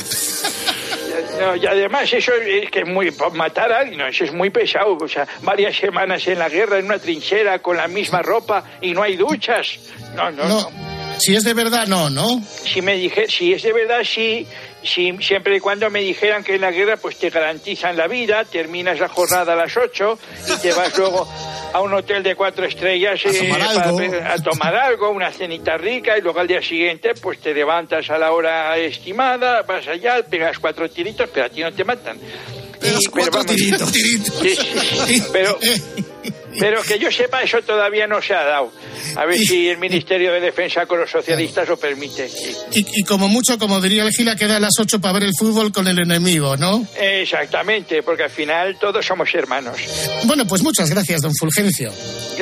No, y además eso es que es muy matar a alguien, no, eso es muy pesado. O sea, varias semanas en la guerra, en una trinchera, con la misma ropa y no hay duchas. No, no, no. Si es de verdad, no, ¿no? Si me dije, si es de verdad, sí. Si, siempre y cuando me dijeran que en la guerra pues te garantizan la vida, terminas la jornada a las 8 y te vas luego a un hotel de cuatro estrellas A eh, tomar para a tomar algo, una cenita rica y luego al día siguiente pues te levantas a la hora estimada, vas allá, pegas cuatro tiritos, pero a ti no te matan. Y- pero vamos, Sí, sí, sí, pero, pero que yo sepa, eso todavía no se ha dado. A ver si el Ministerio de Defensa con los socialistas lo permite. sí. Y, y como mucho, como diría el Gila, queda a las 8 para ver el fútbol con el enemigo, ¿no? Exactamente, porque al final todos somos hermanos. Bueno, pues muchas gracias, don Fulgencio.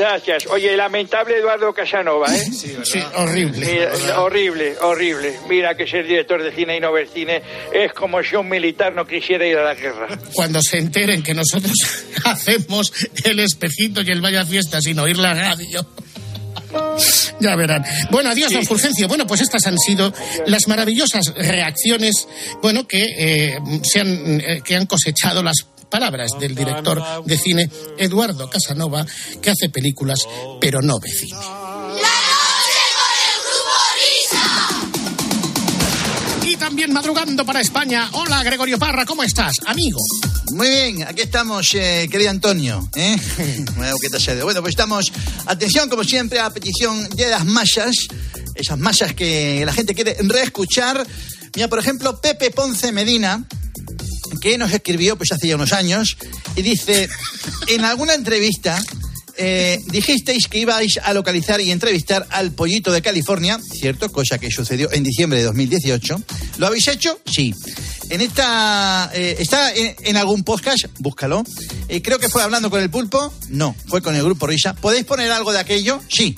Gracias. Oye, lamentable Eduardo Casanova, ¿eh? Sí, horrible. Mira, horrible, horrible. Mira que ser director de cine y no ver cine es como si un militar no quisiera ir a la guerra. Cuando se enteren que nosotros hacemos el espejito y el vaya fiesta sin oír la radio. Ya verán. Bueno, adiós, don Fulgencio. Bueno, pues estas han sido las maravillosas reacciones, bueno, que, eh, se han, eh, que han cosechado las palabras del director de cine Eduardo Casanova, que hace películas, pero no ve cine. Y también madrugando para España. Hola, Gregorio Parra, ¿cómo estás, amigo? Muy bien, aquí estamos, eh, querido Antonio. ¿eh? Bueno, ¿qué? Bueno, pues estamos, atención, como siempre, a petición de las masas, esas masas que la gente quiere reescuchar. Mira, por ejemplo, Pepe Ponce Medina, que nos escribió pues hace ya unos años, y dice, en alguna entrevista eh, dijisteis que ibais a localizar y entrevistar al pollito de California, cierto, cosa que sucedió en diciembre de 2018. ¿Lo habéis hecho? Sí. En esta eh, está en, algún podcast, búscalo. Eh, creo que fue hablando con el pulpo. No, fue con el grupo Risa. ¿Podéis poner algo de aquello? Sí.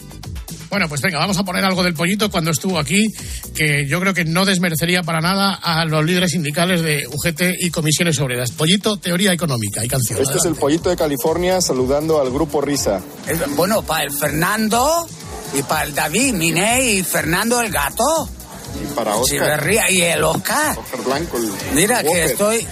Bueno, pues venga, vamos a poner algo del pollito cuando estuvo aquí, que yo creo que no desmerecería para nada a los líderes sindicales de UGT y comisiones obreras. Pollito, teoría económica y canción. Este es el pollito de California saludando al grupo Risa. Bueno, para el Fernando y para el David, Miné y Fernando el gato. Y para Oscar. Y el Oscar. Oscar Blanco. el Mira que estoy.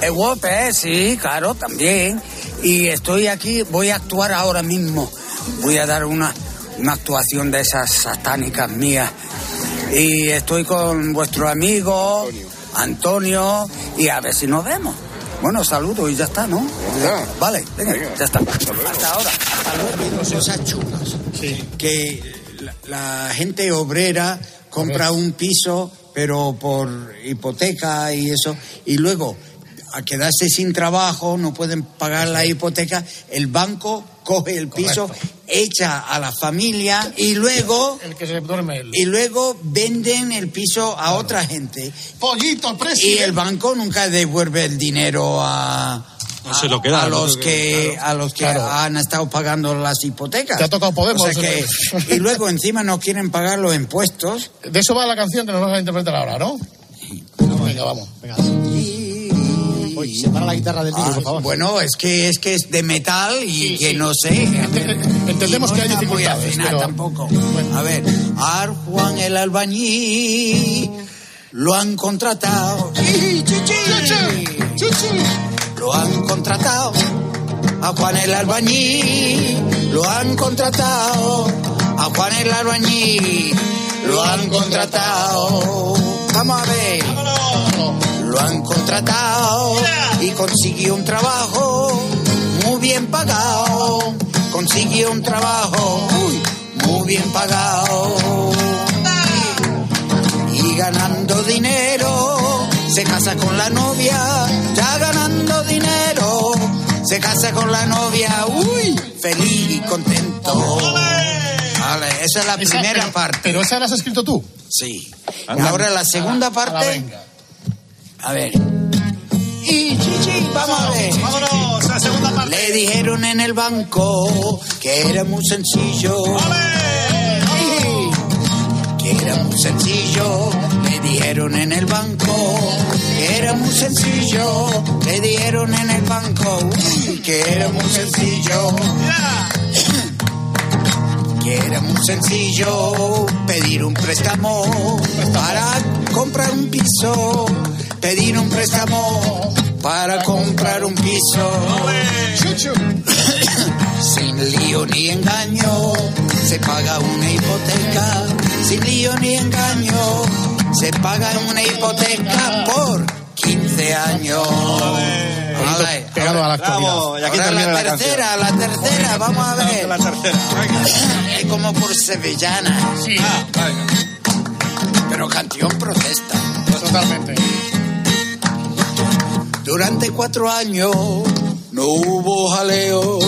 El Whopper, sí, claro, también. Y estoy aquí, voy a actuar ahora mismo. Voy a dar una, una actuación de esas satánicas mías. Y estoy con vuestro amigo Antonio, y a ver si nos vemos. Bueno, saludo y ya está, ¿no? Vale, venga, ya está. Hasta ahora. cosas chulas. Que la, la gente obrera compra un piso, pero por hipoteca y eso, y luego a quedarse sin trabajo, no pueden pagar la hipoteca, el banco coge el piso, echa a la familia y luego El que se duerme y luego venden el piso a otra gente. Pollito, Y el banco nunca devuelve el dinero a, No se lo queda, a ¿no? los que a los que claro. han estado pagando las hipotecas. Te ha tocado Podemos, O sea que- y luego encima no quieren pagar los impuestos. De eso va la canción que nos vas a interpretar ahora, ¿no? Venga, vamos. Venga. Uy, separa la guitarra del micro, Ah, por favor. Bueno, es que es que es de metal y que no sé. Entendemos no que hay dificultades, afinada pero- tampoco. A ver, Ar Juan el albañil lo han contratado. Lo han contratado. A Juan el albañil lo han contratado. A Juan el albañil lo han contratado. Vamos a ver. Lo han contratado y consiguió un trabajo muy bien pagado. Consiguió un trabajo uy, muy bien pagado. Y ganando dinero, se casa con la novia. Ya ganando dinero, se casa con la novia. Uy, feliz y contento. Vale, esa es la Esa- primera pero- parte. Pero esa la has escrito tú. Sí. Ahora la segunda parte. A ver. Y chichi, vamos a ver. Vámonos, la segunda parte. Le dijeron en el banco que era muy sencillo. Que era muy sencillo. Le dijeron en el banco que era muy sencillo. Le dijeron en el banco uy, que era muy sencillo. Que era muy sencillo pedir un préstamo para comprar un piso. Pedir un préstamo para comprar un piso. Sin lío ni engaño, se paga una hipoteca. Sin lío ni engaño, se paga una hipoteca por 15 años. Pegado a la actualidad. Bravo, y aquí Ahora termina la tercera, la tercera, vamos a ver. La tercera, venga. Es como por sevillana. Sí. Ah, venga. Pero canción protesta. Totalmente. Durante cuatro años no hubo jaleo.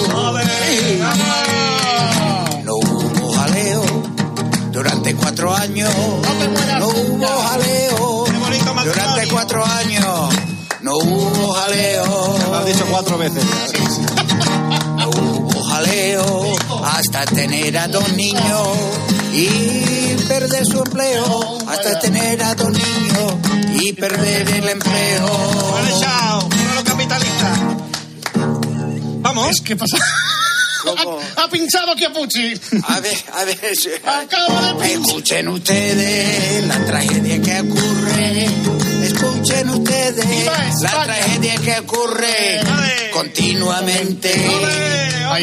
No hubo jaleo. Durante cuatro años no hubo jaleo. Durante cuatro años hubo jaleo. Lo has dicho cuatro veces. Hubo jaleo. hasta tener a dos niños y perder su empleo, hasta tener a dos niños y perder el empleo. Vale, chao. Uno capitalista. Vamos. ¿Qué pasa? Ha, ha pinchado Chiapucci. A ver, a ver. Acaba de Escuchen ustedes la tragedia que ocurre. Ustedes la tragedia que ocurre continuamente.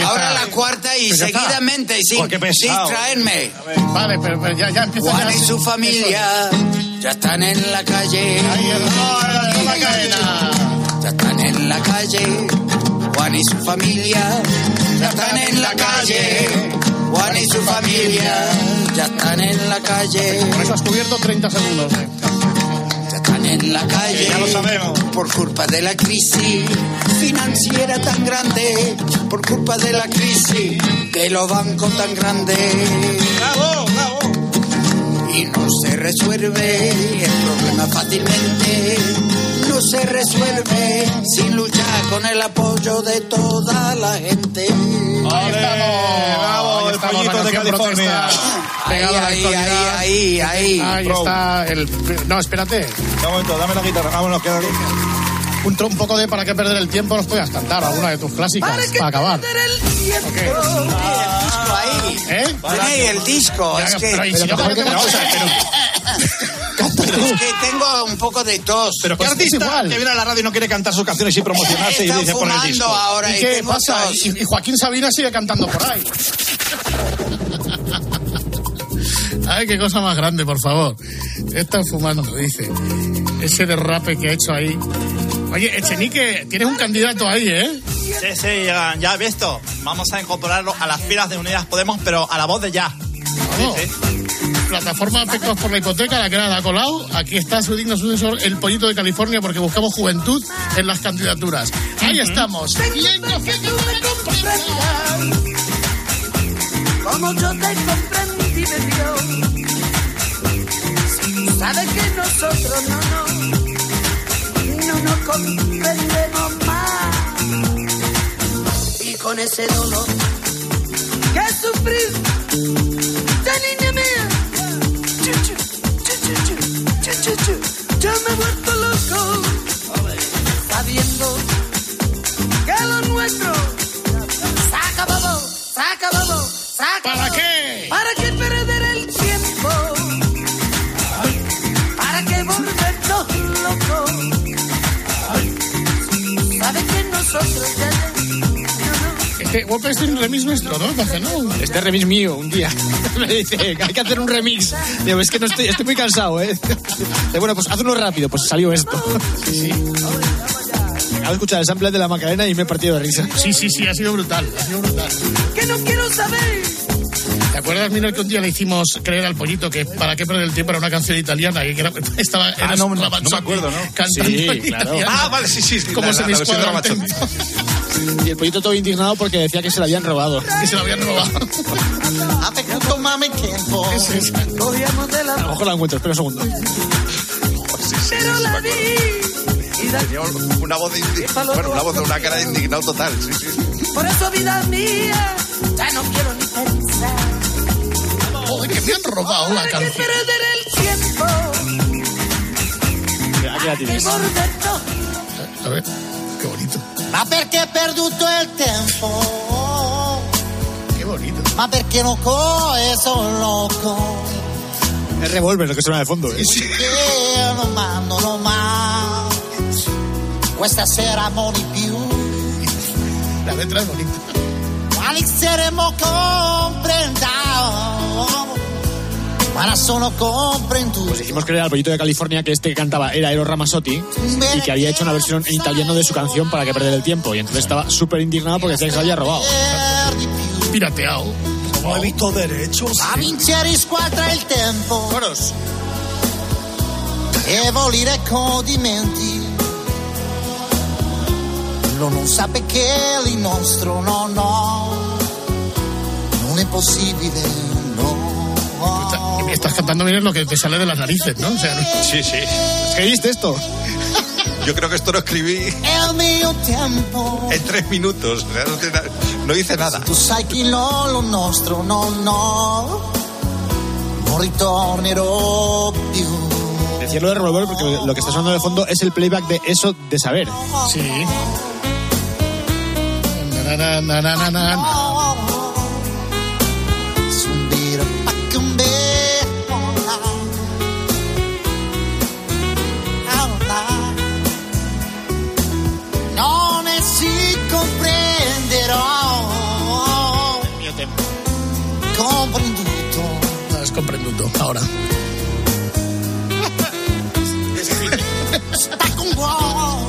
Ahora la cuarta y Pues seguidamente y sin distraerme. Vale, pero, pero ya, ya empieza Juan ya. y su familia ya están en la calle. Ya están en la calle. Juan y su familia ya están en la calle. Juan y su familia ya están en la calle. Con eso has cubierto 30 segundos. eh. En la calle. Ya lo sabemos. Por culpa de la crisis financiera tan grande. Por culpa de la crisis de los bancos tan grandes. Bravo, bravo. Y no se resuelve el problema fácilmente. No se resuelve sin luchar con el apoyo de toda la gente. Ahí estamos. bravo, Ahí el estamos, pollito de California. Ahí, Pegada a la ahí, ahí, ahí, ahí. Está el. No, espérate. Un momento, dame la guitarra. Vámonos, queda Un, tro- un poco de para qué perder el tiempo nos puedas cantar alguna de tus clásicas para, acabar. Ahí. ¿Eh? Tenéis el disco. Ya, es que, pero ahí sí, pero yo creo que vamos no, a ver, es que tengo un poco de tos. Pero ¿qué Pues es artista igual. que viene a la radio y no quiere cantar sus canciones y promocionarse y dice poner disco? ahora ¿Y y qué pasa? tos. Y, y Joaquín Sabina sigue cantando por ahí. Ay, qué cosa más grande, por favor. Está fumando, dice. Ese derrape que ha hecho ahí. Oye, Echenique, tienes un candidato ahí, ¿eh? Sí, sí, ya, ya he visto. Vamos a incorporarlo a las filas de Unidas Podemos, pero a la voz de ya. Vamos. Plataforma Afectos por la Hipoteca, la que era la colado. Aquí está su digno sucesor, el pollito de California, porque buscamos juventud en las candidaturas. Ahí estamos. Bien, no sé que no me comprendas. Como yo te comprendí, me dio. Sabes que nosotros no, no, no nos comprendemos más. Y con ese dolor que sufrí, de niña mía, ya me he vuelto loco, sabiendo que lo nuestro saca saca saca. ¿Para qué? ¿Para qué perder el tiempo? ¿Para qué locos? ¿Sabes que nosotros? Este, Wolpe, este es un remix nuestro, ¿no? Porque no. Este remix mío, un día. Me dice hay que hacer un remix. Digo, es que no estoy, estoy muy cansado, ¿eh? De, bueno, pues haz uno rápido, pues salió esto. Sí, sí. Acabo de escuchar el sample de la Macarena y me he partido de risa. Sí, sí, sí, ha sido brutal. Ha sido brutal. que no quiero saber? ¿Te acuerdas, Mino, que un día le hicimos creer al pollito que para qué perder el tiempo era una canción italiana? Que era, estaba, Ah, era no, no, no me acuerdo, ¿no? Cantando Sí, claro. italiano. Ah, vale, sí, sí. sí, Como la- se la me Y el pollito todo indignado porque decía que se la habían robado. Que se lo habían robado. Hace que tomame tiempo. A lo la mejor la encuentro, espera un segundo. pero la vi. Tenía una voz de indi- bueno, una voz de una cara de indignado total. Sí, sí. Por eso, vida mía, ya no quiero ni pensar. Joder, que me han robado la ¿Para qué canción. perder el tiempo? Aquí la Que tienes. volvernos A ver, qué bonito. Ma perché hai perduto il tempo? Qué bonito. Ma perché non coi sono loco? Es Revolver lo que suena de fondo. ¿eh? Perché non mandano mai? Questa sera mo di più. La letra es bonita. Quali saremo comprendiamo? Ma sono comprendo. Pues dijimos que era el pollito de California que este que cantaba era Eros Ramazzotti y que había hecho una versión en italiano de su canción para que perder el tiempo. Y entonces estaba súper indignado porque decía que se había robado. Pirateado. Ho visto derechos. A vincere in squadra il tempo. Coros. E volire godimenti. Lo non sa perché il nostro no, no. Non è possibile, no. Estás cantando bien lo que te sale de las narices, ¿no? O sea, Sí, sí. ¿Qué viste esto? Yo creo que esto lo escribí en tres minutos. No, no dice nada. Tu sai no, lo nostro no, no. Non ritornerò più. Decía lo de Revolver porque lo que está sonando de fondo es el playback de eso de saber. Sí. Na, na, na, Comprenduto. No, es comprenduto. Ahora. Sta con voi.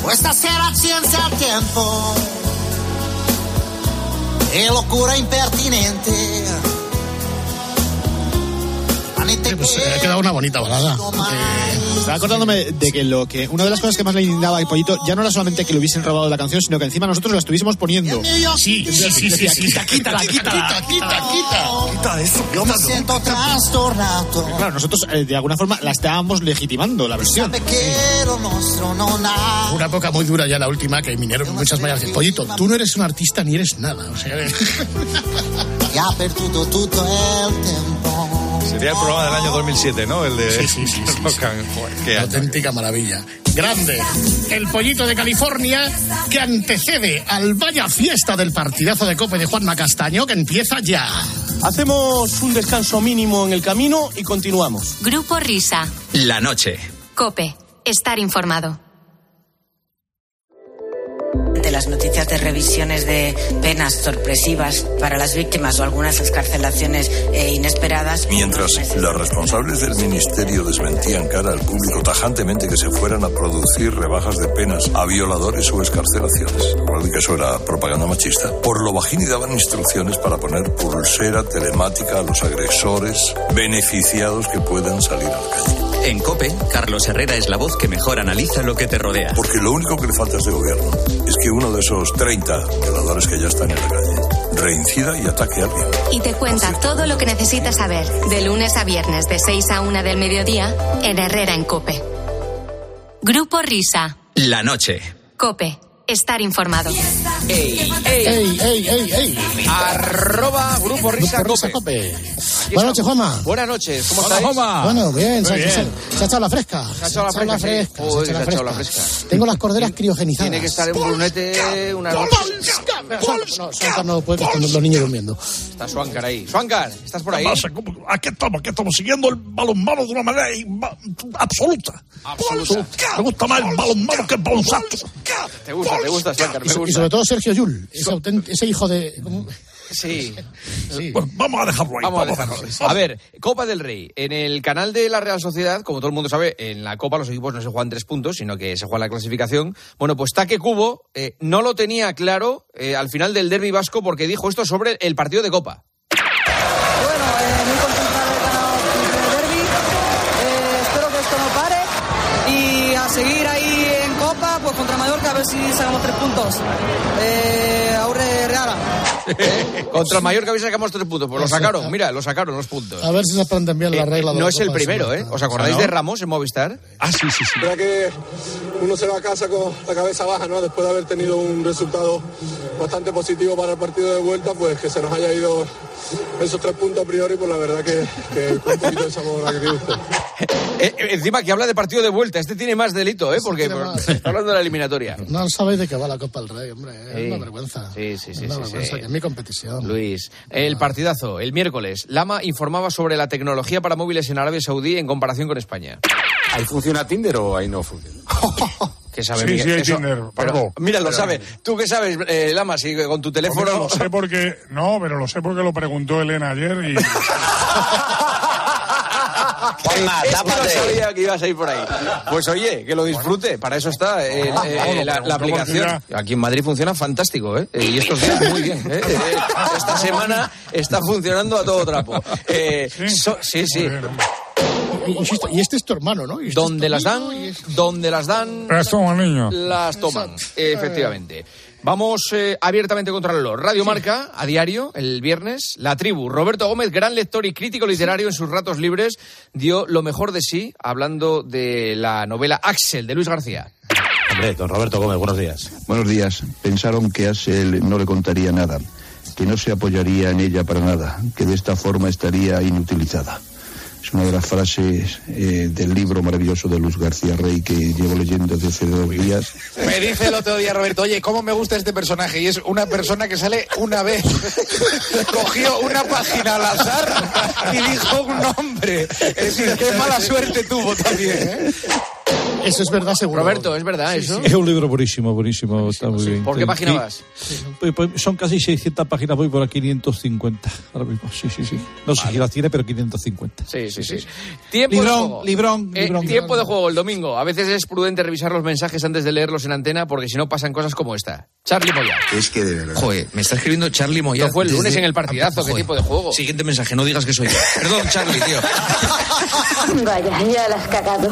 Questa sera scienza al tempo e locura impertinente. Sí, pues eh, ha quedado una bonita balada. Eh, Estaba acordándome de que lo que una de las cosas que más le indignaba al pollito ya no era solamente que le hubiesen robado la canción, sino que encima nosotros la estuviésemos poniendo. Sí, sí, sí, sí, sí. Quita, quítala, quítala, quita, quita. Quita eso. Yo me siento trastornato. Claro, nosotros eh, de alguna forma la estábamos legitimando la versión. Una época muy dura ya la última que vinieron muchas maneras de pollito, tú no eres un artista ni eres nada. O sea, E ha perduto tutto il tempo. Sería el programa del año 2007, ¿no? El de Sí, sí, sí, qué auténtica maravilla. Grande. El pollito de California que antecede al vaya fiesta del partidazo de cope de Juanma Castaño que empieza ya. Hacemos un descanso mínimo en el camino y continuamos. Grupo Risa. La noche. Cope. Estar informado. Ante las noticias de revisiones de penas sorpresivas para las víctimas o algunas escarcelaciones eh, inesperadas. Mientras las responsables del ministerio desmentían cara al público tajantemente que se fueran a producir rebajas de penas a violadores o escarcelaciones, recuerden que eso era propaganda machista, por lo bajín y daban instrucciones para poner pulsera telemática a los agresores beneficiados que puedan salir a la calle. En Cope, Carlos Herrera es la voz que mejor analiza lo que te rodea. Porque lo único que le falta a este gobierno es que uno de esos 30 violadores que ya están en la calle reincida y ataque a alguien. Y te cuenta todo lo que necesitas saber de lunes a viernes de 6 a 1 del mediodía en Herrera en Cope. Grupo Risa. La noche. Cope. Estar informado. ¡Ey, ¡Ey, ey, ey, ey! Arroba Grupo Risa Grupo Risa Cope. Cope. Buenas noches, Juanma. Buenas noches, ¿cómo Hola, estáis? Juanma. Bueno, bien, se, Muy se- bien. se ha echado la fresca. Se ha echado la fresca, se ha echado la fresca. Tengo las corderas criogenizadas. Tiene que estar en un brunete una noche. No, Suancar no puede, que están los niños durmiendo. Está Suancar ahí. Suancar, ¿estás por ahí? ¿Qué pasa? ¿Cómo? Aquí estamos, aquí estamos siguiendo el balonmano de una manera absoluta. Absoluta. Me gusta más el balonmano que el baloncesto. Te gusta, te gusta, Suancar, Y, me sobre todo Sergio Yul, ese hijo de... ¿cómo? Sí. Bueno, vamos a dejarlo ahí. Vamos a vamos a dejarlo. A ver, Copa del Rey. En el canal de la Real Sociedad, como todo el mundo sabe, en la Copa los equipos no se juegan tres puntos, sino que se juega la clasificación. Bueno, pues Taque Cubo eh, no lo tenía claro eh, al final del derby vasco porque dijo esto sobre el partido de Copa. Bueno, eh, muy haber ganado el. Eh, espero que esto no pare y a seguir ahí en Copa, pues contra Mallorca, a ver si sacamos tres puntos. Eh, Contra el Mallorca habéis sacamos tres puntos. Pues lo sacaron, mira, lo sacaron los puntos. A ver si se aprenden bien la Eh, regla. de no es el primero, ¿eh? ¿Os acordáis ¿Ah, no? de Ramos en Movistar? Ah, sí, sí, sí. Verdad que uno se va a casa con la cabeza baja, ¿no? Después de haber tenido un resultado bastante positivo para el partido de vuelta, pues que se nos haya ido esos tres puntos a priori, pues la verdad que, un poquito de sabor agridulce. Eh, eh, encima que habla de partido de vuelta. Este tiene más delito, ¿eh? Porque tiene más. está hablando de la eliminatoria. No sabéis de qué va la Copa del Rey, hombre. Es Sí. una vergüenza. Sí, sí, sí. Es una sí, sí. que es mi competición. Luis, el partidazo, el miércoles. Lama informaba sobre la tecnología para móviles en Arabia Saudí en comparación con España. ¿Ahí funciona Tinder o ahí no funciona? ¿Qué sabe Sí, Miguel? sí hay Eso- Tinder, pero- Paco. mira, lo Pero- sabe. ¿Tú qué sabes, eh, Lama? Si con tu teléfono... lo sé porque. No, pero lo sé porque lo preguntó Elena ayer y. Juanma, tápate. No sabía que ibas a ir por ahí. Pues oye, que lo disfrute. Para eso está eh, Ah, eh, la, la aplicación. Aquí en Madrid funciona fantástico, ¿eh? Eh, Y estos días muy bien. ¿eh? Eh, Esta semana está funcionando a todo trapo. Eh, so- sí, sí. Y- Insisto, y este es tu hermano, ¿no? Este es Donde las dan, donde las dan, Las toman, niño. las toman, efectivamente. Vamos eh, abiertamente contra el olor. Radio Marca, a diario, el viernes. La tribu. Roberto Gómez, gran lector y crítico literario en sus ratos libres, dio lo mejor de sí hablando de la novela Axel, de Luis García. Hombre, don Roberto Gómez, buenos días. Buenos días. Pensaron que Axel no le contaría nada, que no se apoyaría en ella para nada, que de esta forma estaría inutilizada. Es una de las frases eh, del libro maravilloso de Luz García Rey que llevo leyendo desde hace dos días. Me dice el otro día Roberto, oye, ¿cómo me gusta este personaje? Y es una persona que sale una vez. Cogió una página al azar y dijo un nombre. Es decir, qué mala suerte tuvo también, ¿eh? Eso es verdad, seguro. Roberto, ¿es verdad eso? Es un libro buenísimo, buenísimo, está muy bien. ¿Por qué página Sí. vas? Pues- pues son casi 600 páginas, voy por a 550 ahora mismo. Sí, sí, sí. No sé si las tiene, pero 550. Sí, sí, sí. Tiempo Librón, de juego. librón, Eh, librón. tiempo de juego el domingo. A veces es prudente revisar los mensajes antes de leerlos en antena porque si no pasan cosas como esta. Charlie Moya. Es que de verdad. Joder, me está escribiendo Charlie Moya. No fue el lunes en el partidazo, ¿qué tipo de juego? Siguiente mensaje, no digas que soy yo. Perdón, Charlie, tío. Vaya, ya la has cagado.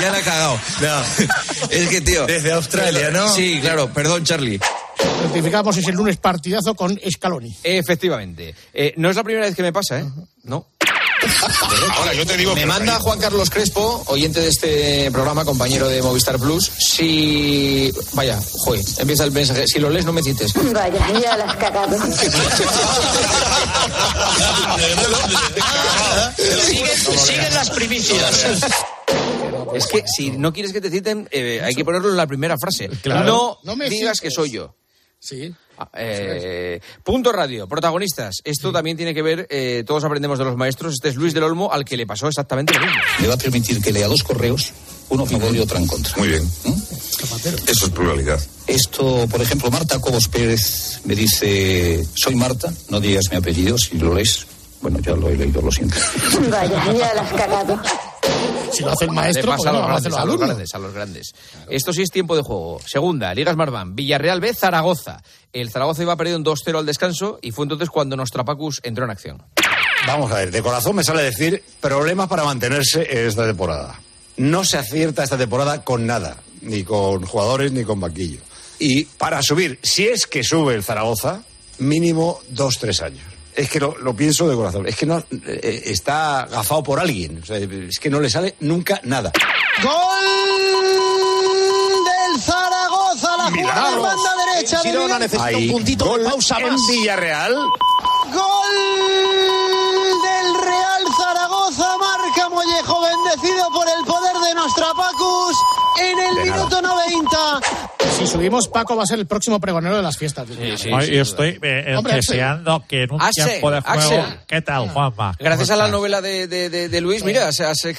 Ya la he cagado. No. Es que, tío. Desde Australia, ¿no? Sí, claro, perdón, Charlie. Certificamos es el lunes partidazo con Scaloni. Efectivamente. Eh, no es la primera vez que me pasa, ¿eh? No. Ahora, yo te digo Me manda Juan Carlos Crespo, oyente de este programa, compañero de Movistar Plus. Si. Vaya, joder, empieza el mensaje. Si lo lees, no me cites. Vaya, ya la has cagado. siguen, siguen las primicias. Es que si no quieres que te citen, eh, hay que ponerlo en la primera frase. Claro. No, No me digas cites. que soy yo. Sí. Ah, eh, punto radio, protagonistas. Esto también tiene que ver, eh, todos aprendemos de los maestros. Este es Luis del Olmo, al que le pasó exactamente lo mismo. Le va a permitir que lea dos correos, uno a favor y otro en contra. Muy bien. ¿Mm? Eso es pluralidad. Esto, por ejemplo, Marta Cobos Pérez me dice, soy Marta, no digas mi apellido si lo lees. Bueno, ya lo he leído, lo siento. Vaya, ya la has cagado. Si lo hace el maestro, pues a no los a grandes, los a los alumnos. grandes, a los grandes. Esto sí es tiempo de juego. Segunda, Ligas Marván, Villarreal B, Zaragoza. El Zaragoza iba perdido en 2-0 al descanso y fue entonces cuando Nostrapacus entró en acción. Vamos a ver, de corazón me sale decir problemas para mantenerse en esta temporada. No se acierta esta temporada con nada, ni con jugadores ni con banquillo. Y para subir, si es que sube el Zaragoza, mínimo dos, tres años. Es que lo, lo pienso de corazón. Es que no eh, está gafado por alguien. O sea, es que no le sale nunca nada. ¡Gol del Zaragoza! La jugada en Milagros. banda derecha. de Girona necesita un puntito de pausa en más. Villarreal. ¡Gol del Real Zaragoza! Marca Mollejo, bendecido por el poder de Nostrapacus en el De nada. minuto 90. Si subimos, Paco va a ser el próximo pregonero de las fiestas. Ay, estoy eh, Hombre, deseando que en un Axel, tiempo de juego. Axel. ¿Qué tal, Juanma? Gracias a ¿Cómo la novela de, de- de- de Luis, mira, se has eh,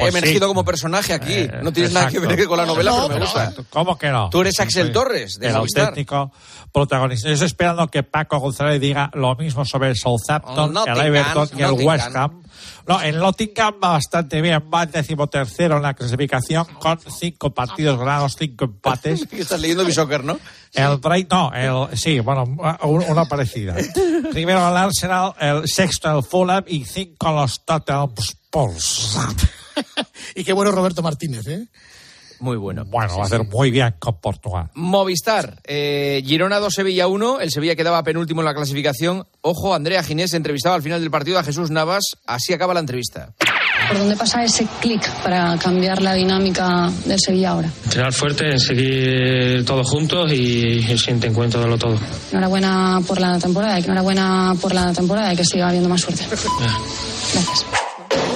emergido sí. como personaje aquí. no tienes nada que exacto. ver con la novela, No, pero me pero- gusta. ¿Cómo que no? Tú eres Axel Torres, de el Movistar. auténtico protagonista. Yo estoy esperando que Paco González diga lo mismo sobre el Southampton, Oh, el Everton y el. West Ham. No, el Nottingham va bastante bien, va decimotercero en la clasificación con cinco partidos ganados, cinco empates. Estás leyendo mi soccer, ¿no? El Bright, no, el, sí, bueno, un- una parecida. Primero el Arsenal, el sexto el Fulham y cinco los Tottenham Spurs. y qué bueno Roberto Martínez, ¿eh? Muy bueno. Bueno, va a hacer muy bien con Portugal. Movistar, eh, Girona 2, Sevilla 1. El Sevilla quedaba penúltimo en la clasificación. Ojo, Andrea Ginés entrevistaba al final del partido a Jesús Navas. Así acaba la entrevista. ¿Por dónde pasa ese clic para cambiar la dinámica del Sevilla ahora? Entrenar fuerte, en seguir todos juntos y el siguiente encuentro darlo todo. Enhorabuena por la temporada y que enhorabuena por la temporada y que siga habiendo más suerte. Gracias.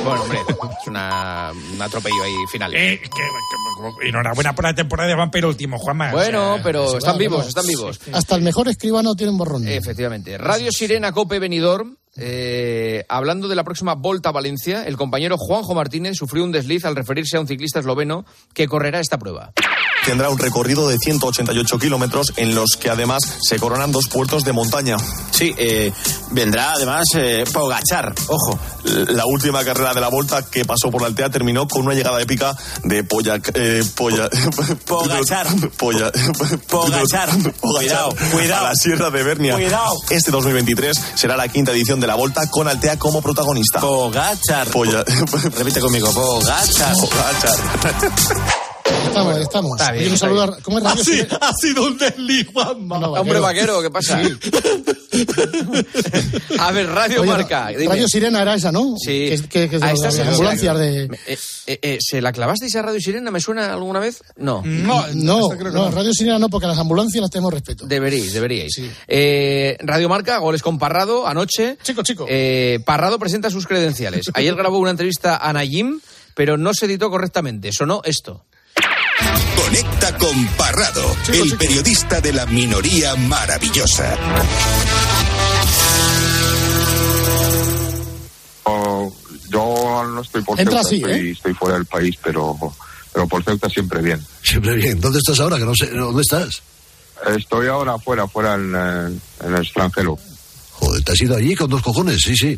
Bueno, hombre, es una, un atropello ahí final. Eh, que- que- enhorabuena por la temporada, van penúltimo, Juanma. Bueno, O sea, pero están vivos, están vivos. Hasta el mejor escribano tiene un borrón. Efectivamente. Radio Sirena Cope Benidorm. Eh, hablando de la próxima Volta a Valencia, el compañero Juanjo Martínez sufrió un desliz al referirse a un ciclista esloveno que correrá esta prueba. Tendrá un recorrido de 188 kilómetros en los que además se coronan dos puertos de montaña. Sí, eh, vendrá además eh, Pogachar, ojo. La última carrera de la Volta que pasó por la Altea terminó con una llegada épica de Polla... Eh, polla Pogachar. Polla... Pogachar. Cuidado, cuidado. A la Sierra de Bernia. Cuidado. Este 2023 será la quinta edición de la Volta con Altea como protagonista. Pogachar. Polla... Repite conmigo, Pogachar. Pogachar. Estamos, estamos. Está bien, saludo bien. ¿Cómo es Radio Ha sido, Sirena? ha sido un desliz, Juanma. No, Hombre vaquero, ¿qué pasa? A ver, Radio Oye, Marca. dime. Radio Sirena era esa, ¿no? Sí. Que, que- que es de Ah, las esta se la- ambulancias de... Eh, eh, eh, ¿Se la clavasteis a Radio Sirena? ¿Me suena alguna vez? No. No, no, no, Radio Sirena no, porque a las ambulancias las tenemos respeto. Deberíais, deberíais. Eh, Radio Marca, goles con Parrado anoche. Chico, chico. Eh, Parrado presenta sus credenciales. Ayer grabó una entrevista a Nayim, pero no se editó correctamente. Sonó esto. Conecta con Parrado, el periodista de la minoría maravillosa. Oh, yo no estoy por Entra Ceuta, así, estoy, ¿eh? estoy fuera del país, pero, pero por Ceuta siempre bien. Siempre bien. ¿Dónde estás ahora? Que no sé, ¿dónde estás? Estoy ahora fuera, fuera en, eh, en el extranjero. Joder, ¿te has ido allí con dos cojones? Sí, sí.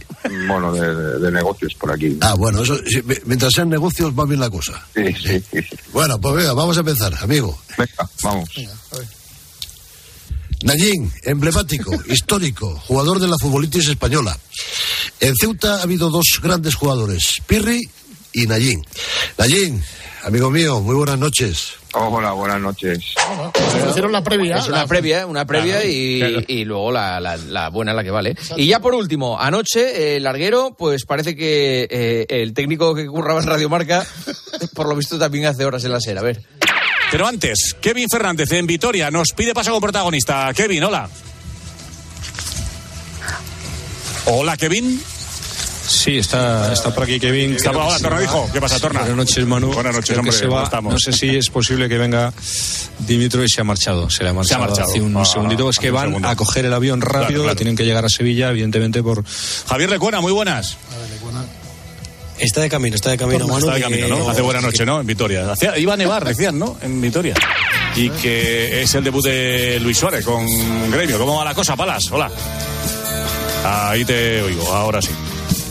Bueno, de, de- de negocios por aquí. Ah, bueno, eso, sí, mi- mientras sean negocios va bien la cosa. Sí, sí, sí. Bueno, pues venga, vamos a empezar, amigo. Venga, vamos. Nayín, emblemático, histórico, jugador de la futbolitis española. En Ceuta ha habido dos grandes jugadores, Pirri y Nayín. Nayín, amigo mío, muy buenas noches. Hola, buenas noches. Hicieron la previa. Es una previa, una previa Claro, y, claro. y luego la, la- la buena, la que vale. Y ya por último, anoche, eh, Larguero, pues parece que eh, el técnico que curraba en Radio Marca, por lo visto también hace horas en la SER. A ver. Pero antes, Kevin Fernández en Vitoria nos pide paso como protagonista. Kevin, hola. Hola, Kevin. Sí, está, está por aquí Kevin. Está por ahora, Torna dijo. ¿Qué pasa, Torna? Buenas noches, Manu. Buenas noches, Creo que hombre, se va. ¿cómo estamos? No sé si es posible que venga Dimitro y se ha marchado. Se le ha Se ha marchado, marchado. hace un Ah, segundito. Es que van segundo. a coger el avión rápido, Claro, claro. tienen que llegar a Sevilla, evidentemente por... Javier Lecuona, muy buenas. Está de camino, está de camino, Manu. Está de camino, ¿no? Hace buena noche, ¿no? En Vitoria. Iba a nevar, decían, ¿no? En Vitoria. Y que es el debut de Luis Suárez con Gremio. ¿Cómo va la cosa, Palas? Hola. Ahí te oigo, ahora sí.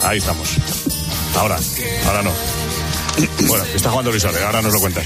Ahí estamos. Ahora, ahora no. Bueno, está jugando Luis Suárez, ahora nos lo cuentas.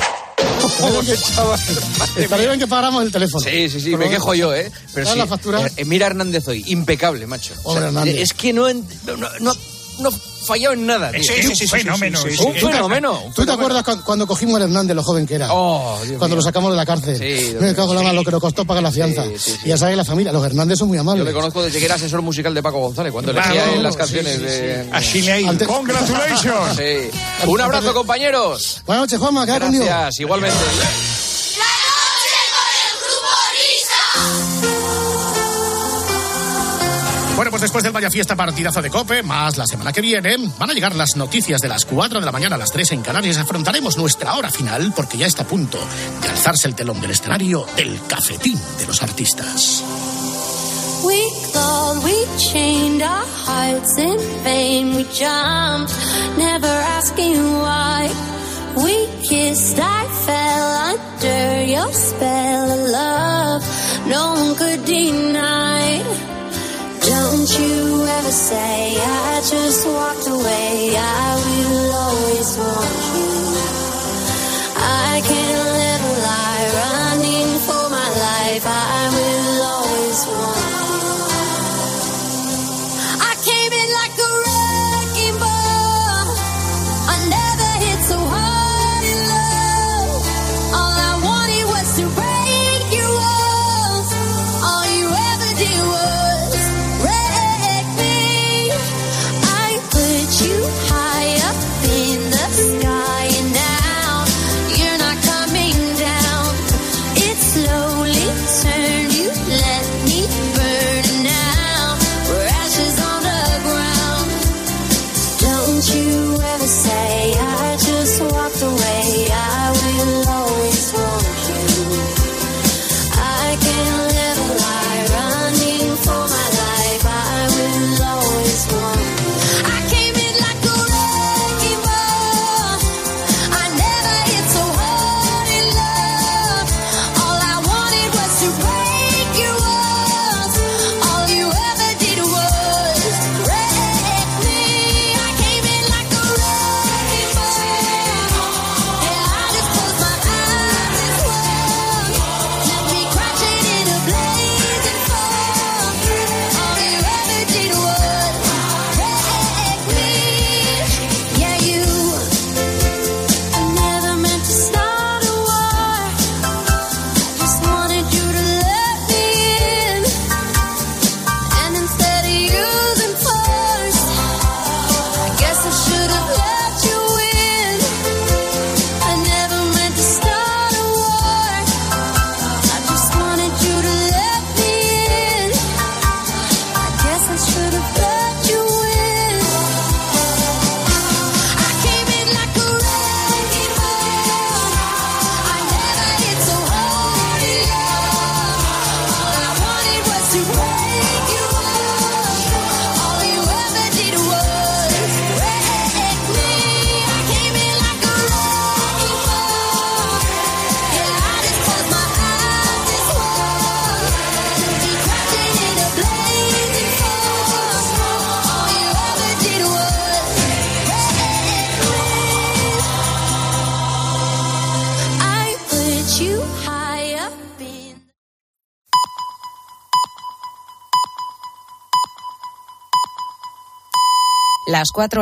Estaría bien que pagáramos el teléfono. Sí, sí, sí, Pero me quejo yo, ¿eh? Pero ¿Sabes sí, la factura? eh, mira Hernández hoy, impecable, macho. Hombre, Hernández. Es que no, no, no, no, fallado en nada, tío. Sí, sí, sí, fenómeno. Un fenómeno. ¿Tú te acuerdas cu- cuando cogimos a Hernández, lo joven que era? Oh, Dios cuando mío. lo sacamos de la cárcel. Sí, Me cago en la mano lo que nos costó pagar la fianza. Sí, sí, sí. Y ya sabes, la familia, los Hernández son muy Yo amables. le conozco desde que era asesor musical de Paco González, cuando Claro, elegía en las canciones sí, de... sí. Así le ¡Congratulations! Sí. Un abrazo, compañeros. Buenas noches, Juanma, queda. Gracias, igualmente. Después del Vaya Fiesta partidazo de Cope, más la semana que viene, van a llegar las noticias de las 4 de la mañana a las 3 en Canarias. Afrontaremos nuestra hora final porque ya está a punto de alzarse el telón del escenario del cafetín de los artistas. We clawed, we chained our hearts in vain. We jumped, never asking why. We kissed, I fell under your spell of love. No one could deny. Don't you ever say I just walked away. I will always want you. I can't live a lie running for my life. I will always want las 4